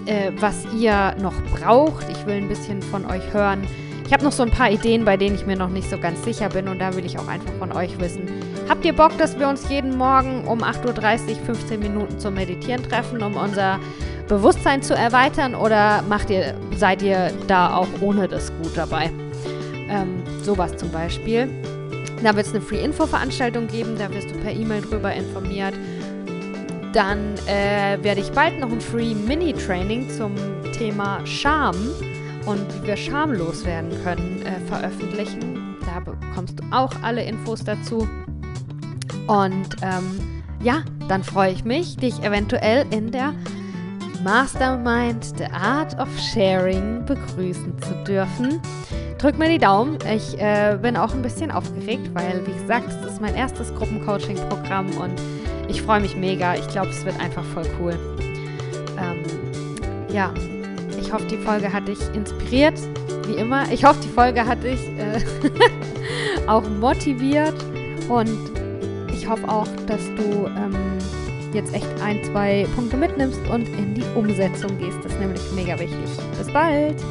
äh, was ihr noch braucht. Ich will ein bisschen von euch hören. Ich habe noch so ein paar Ideen, bei denen ich mir noch nicht so ganz sicher bin und da will ich auch einfach von euch wissen. Habt ihr Bock, dass wir uns jeden Morgen um 8.30 Uhr 15 Minuten zum Meditieren treffen, um unser Bewusstsein zu erweitern oder macht ihr, seid ihr da auch ohne das gut dabei? Ähm, sowas zum Beispiel. Da wird es eine Free-Info-Veranstaltung geben, da wirst du per E-Mail drüber informiert. Dann äh, werde ich bald noch ein Free Mini-Training zum Thema Scham und wie wir schamlos werden können äh, veröffentlichen. Da bekommst du auch alle Infos dazu. Und ähm, ja, dann freue ich mich, dich eventuell in der Mastermind The Art of Sharing begrüßen zu dürfen. Drück mir die Daumen. Ich äh, bin auch ein bisschen aufgeregt, weil, wie gesagt, es ist mein erstes Gruppencoaching-Programm und ich freue mich mega. Ich glaube, es wird einfach voll cool. Ähm, ja, ich hoffe, die Folge hat dich inspiriert, wie immer. Ich hoffe, die Folge hat dich äh, <laughs> auch motiviert und ich hoffe auch, dass du ähm, jetzt echt ein, zwei Punkte mitnimmst und in die Umsetzung gehst. Das ist nämlich mega wichtig. Bis bald!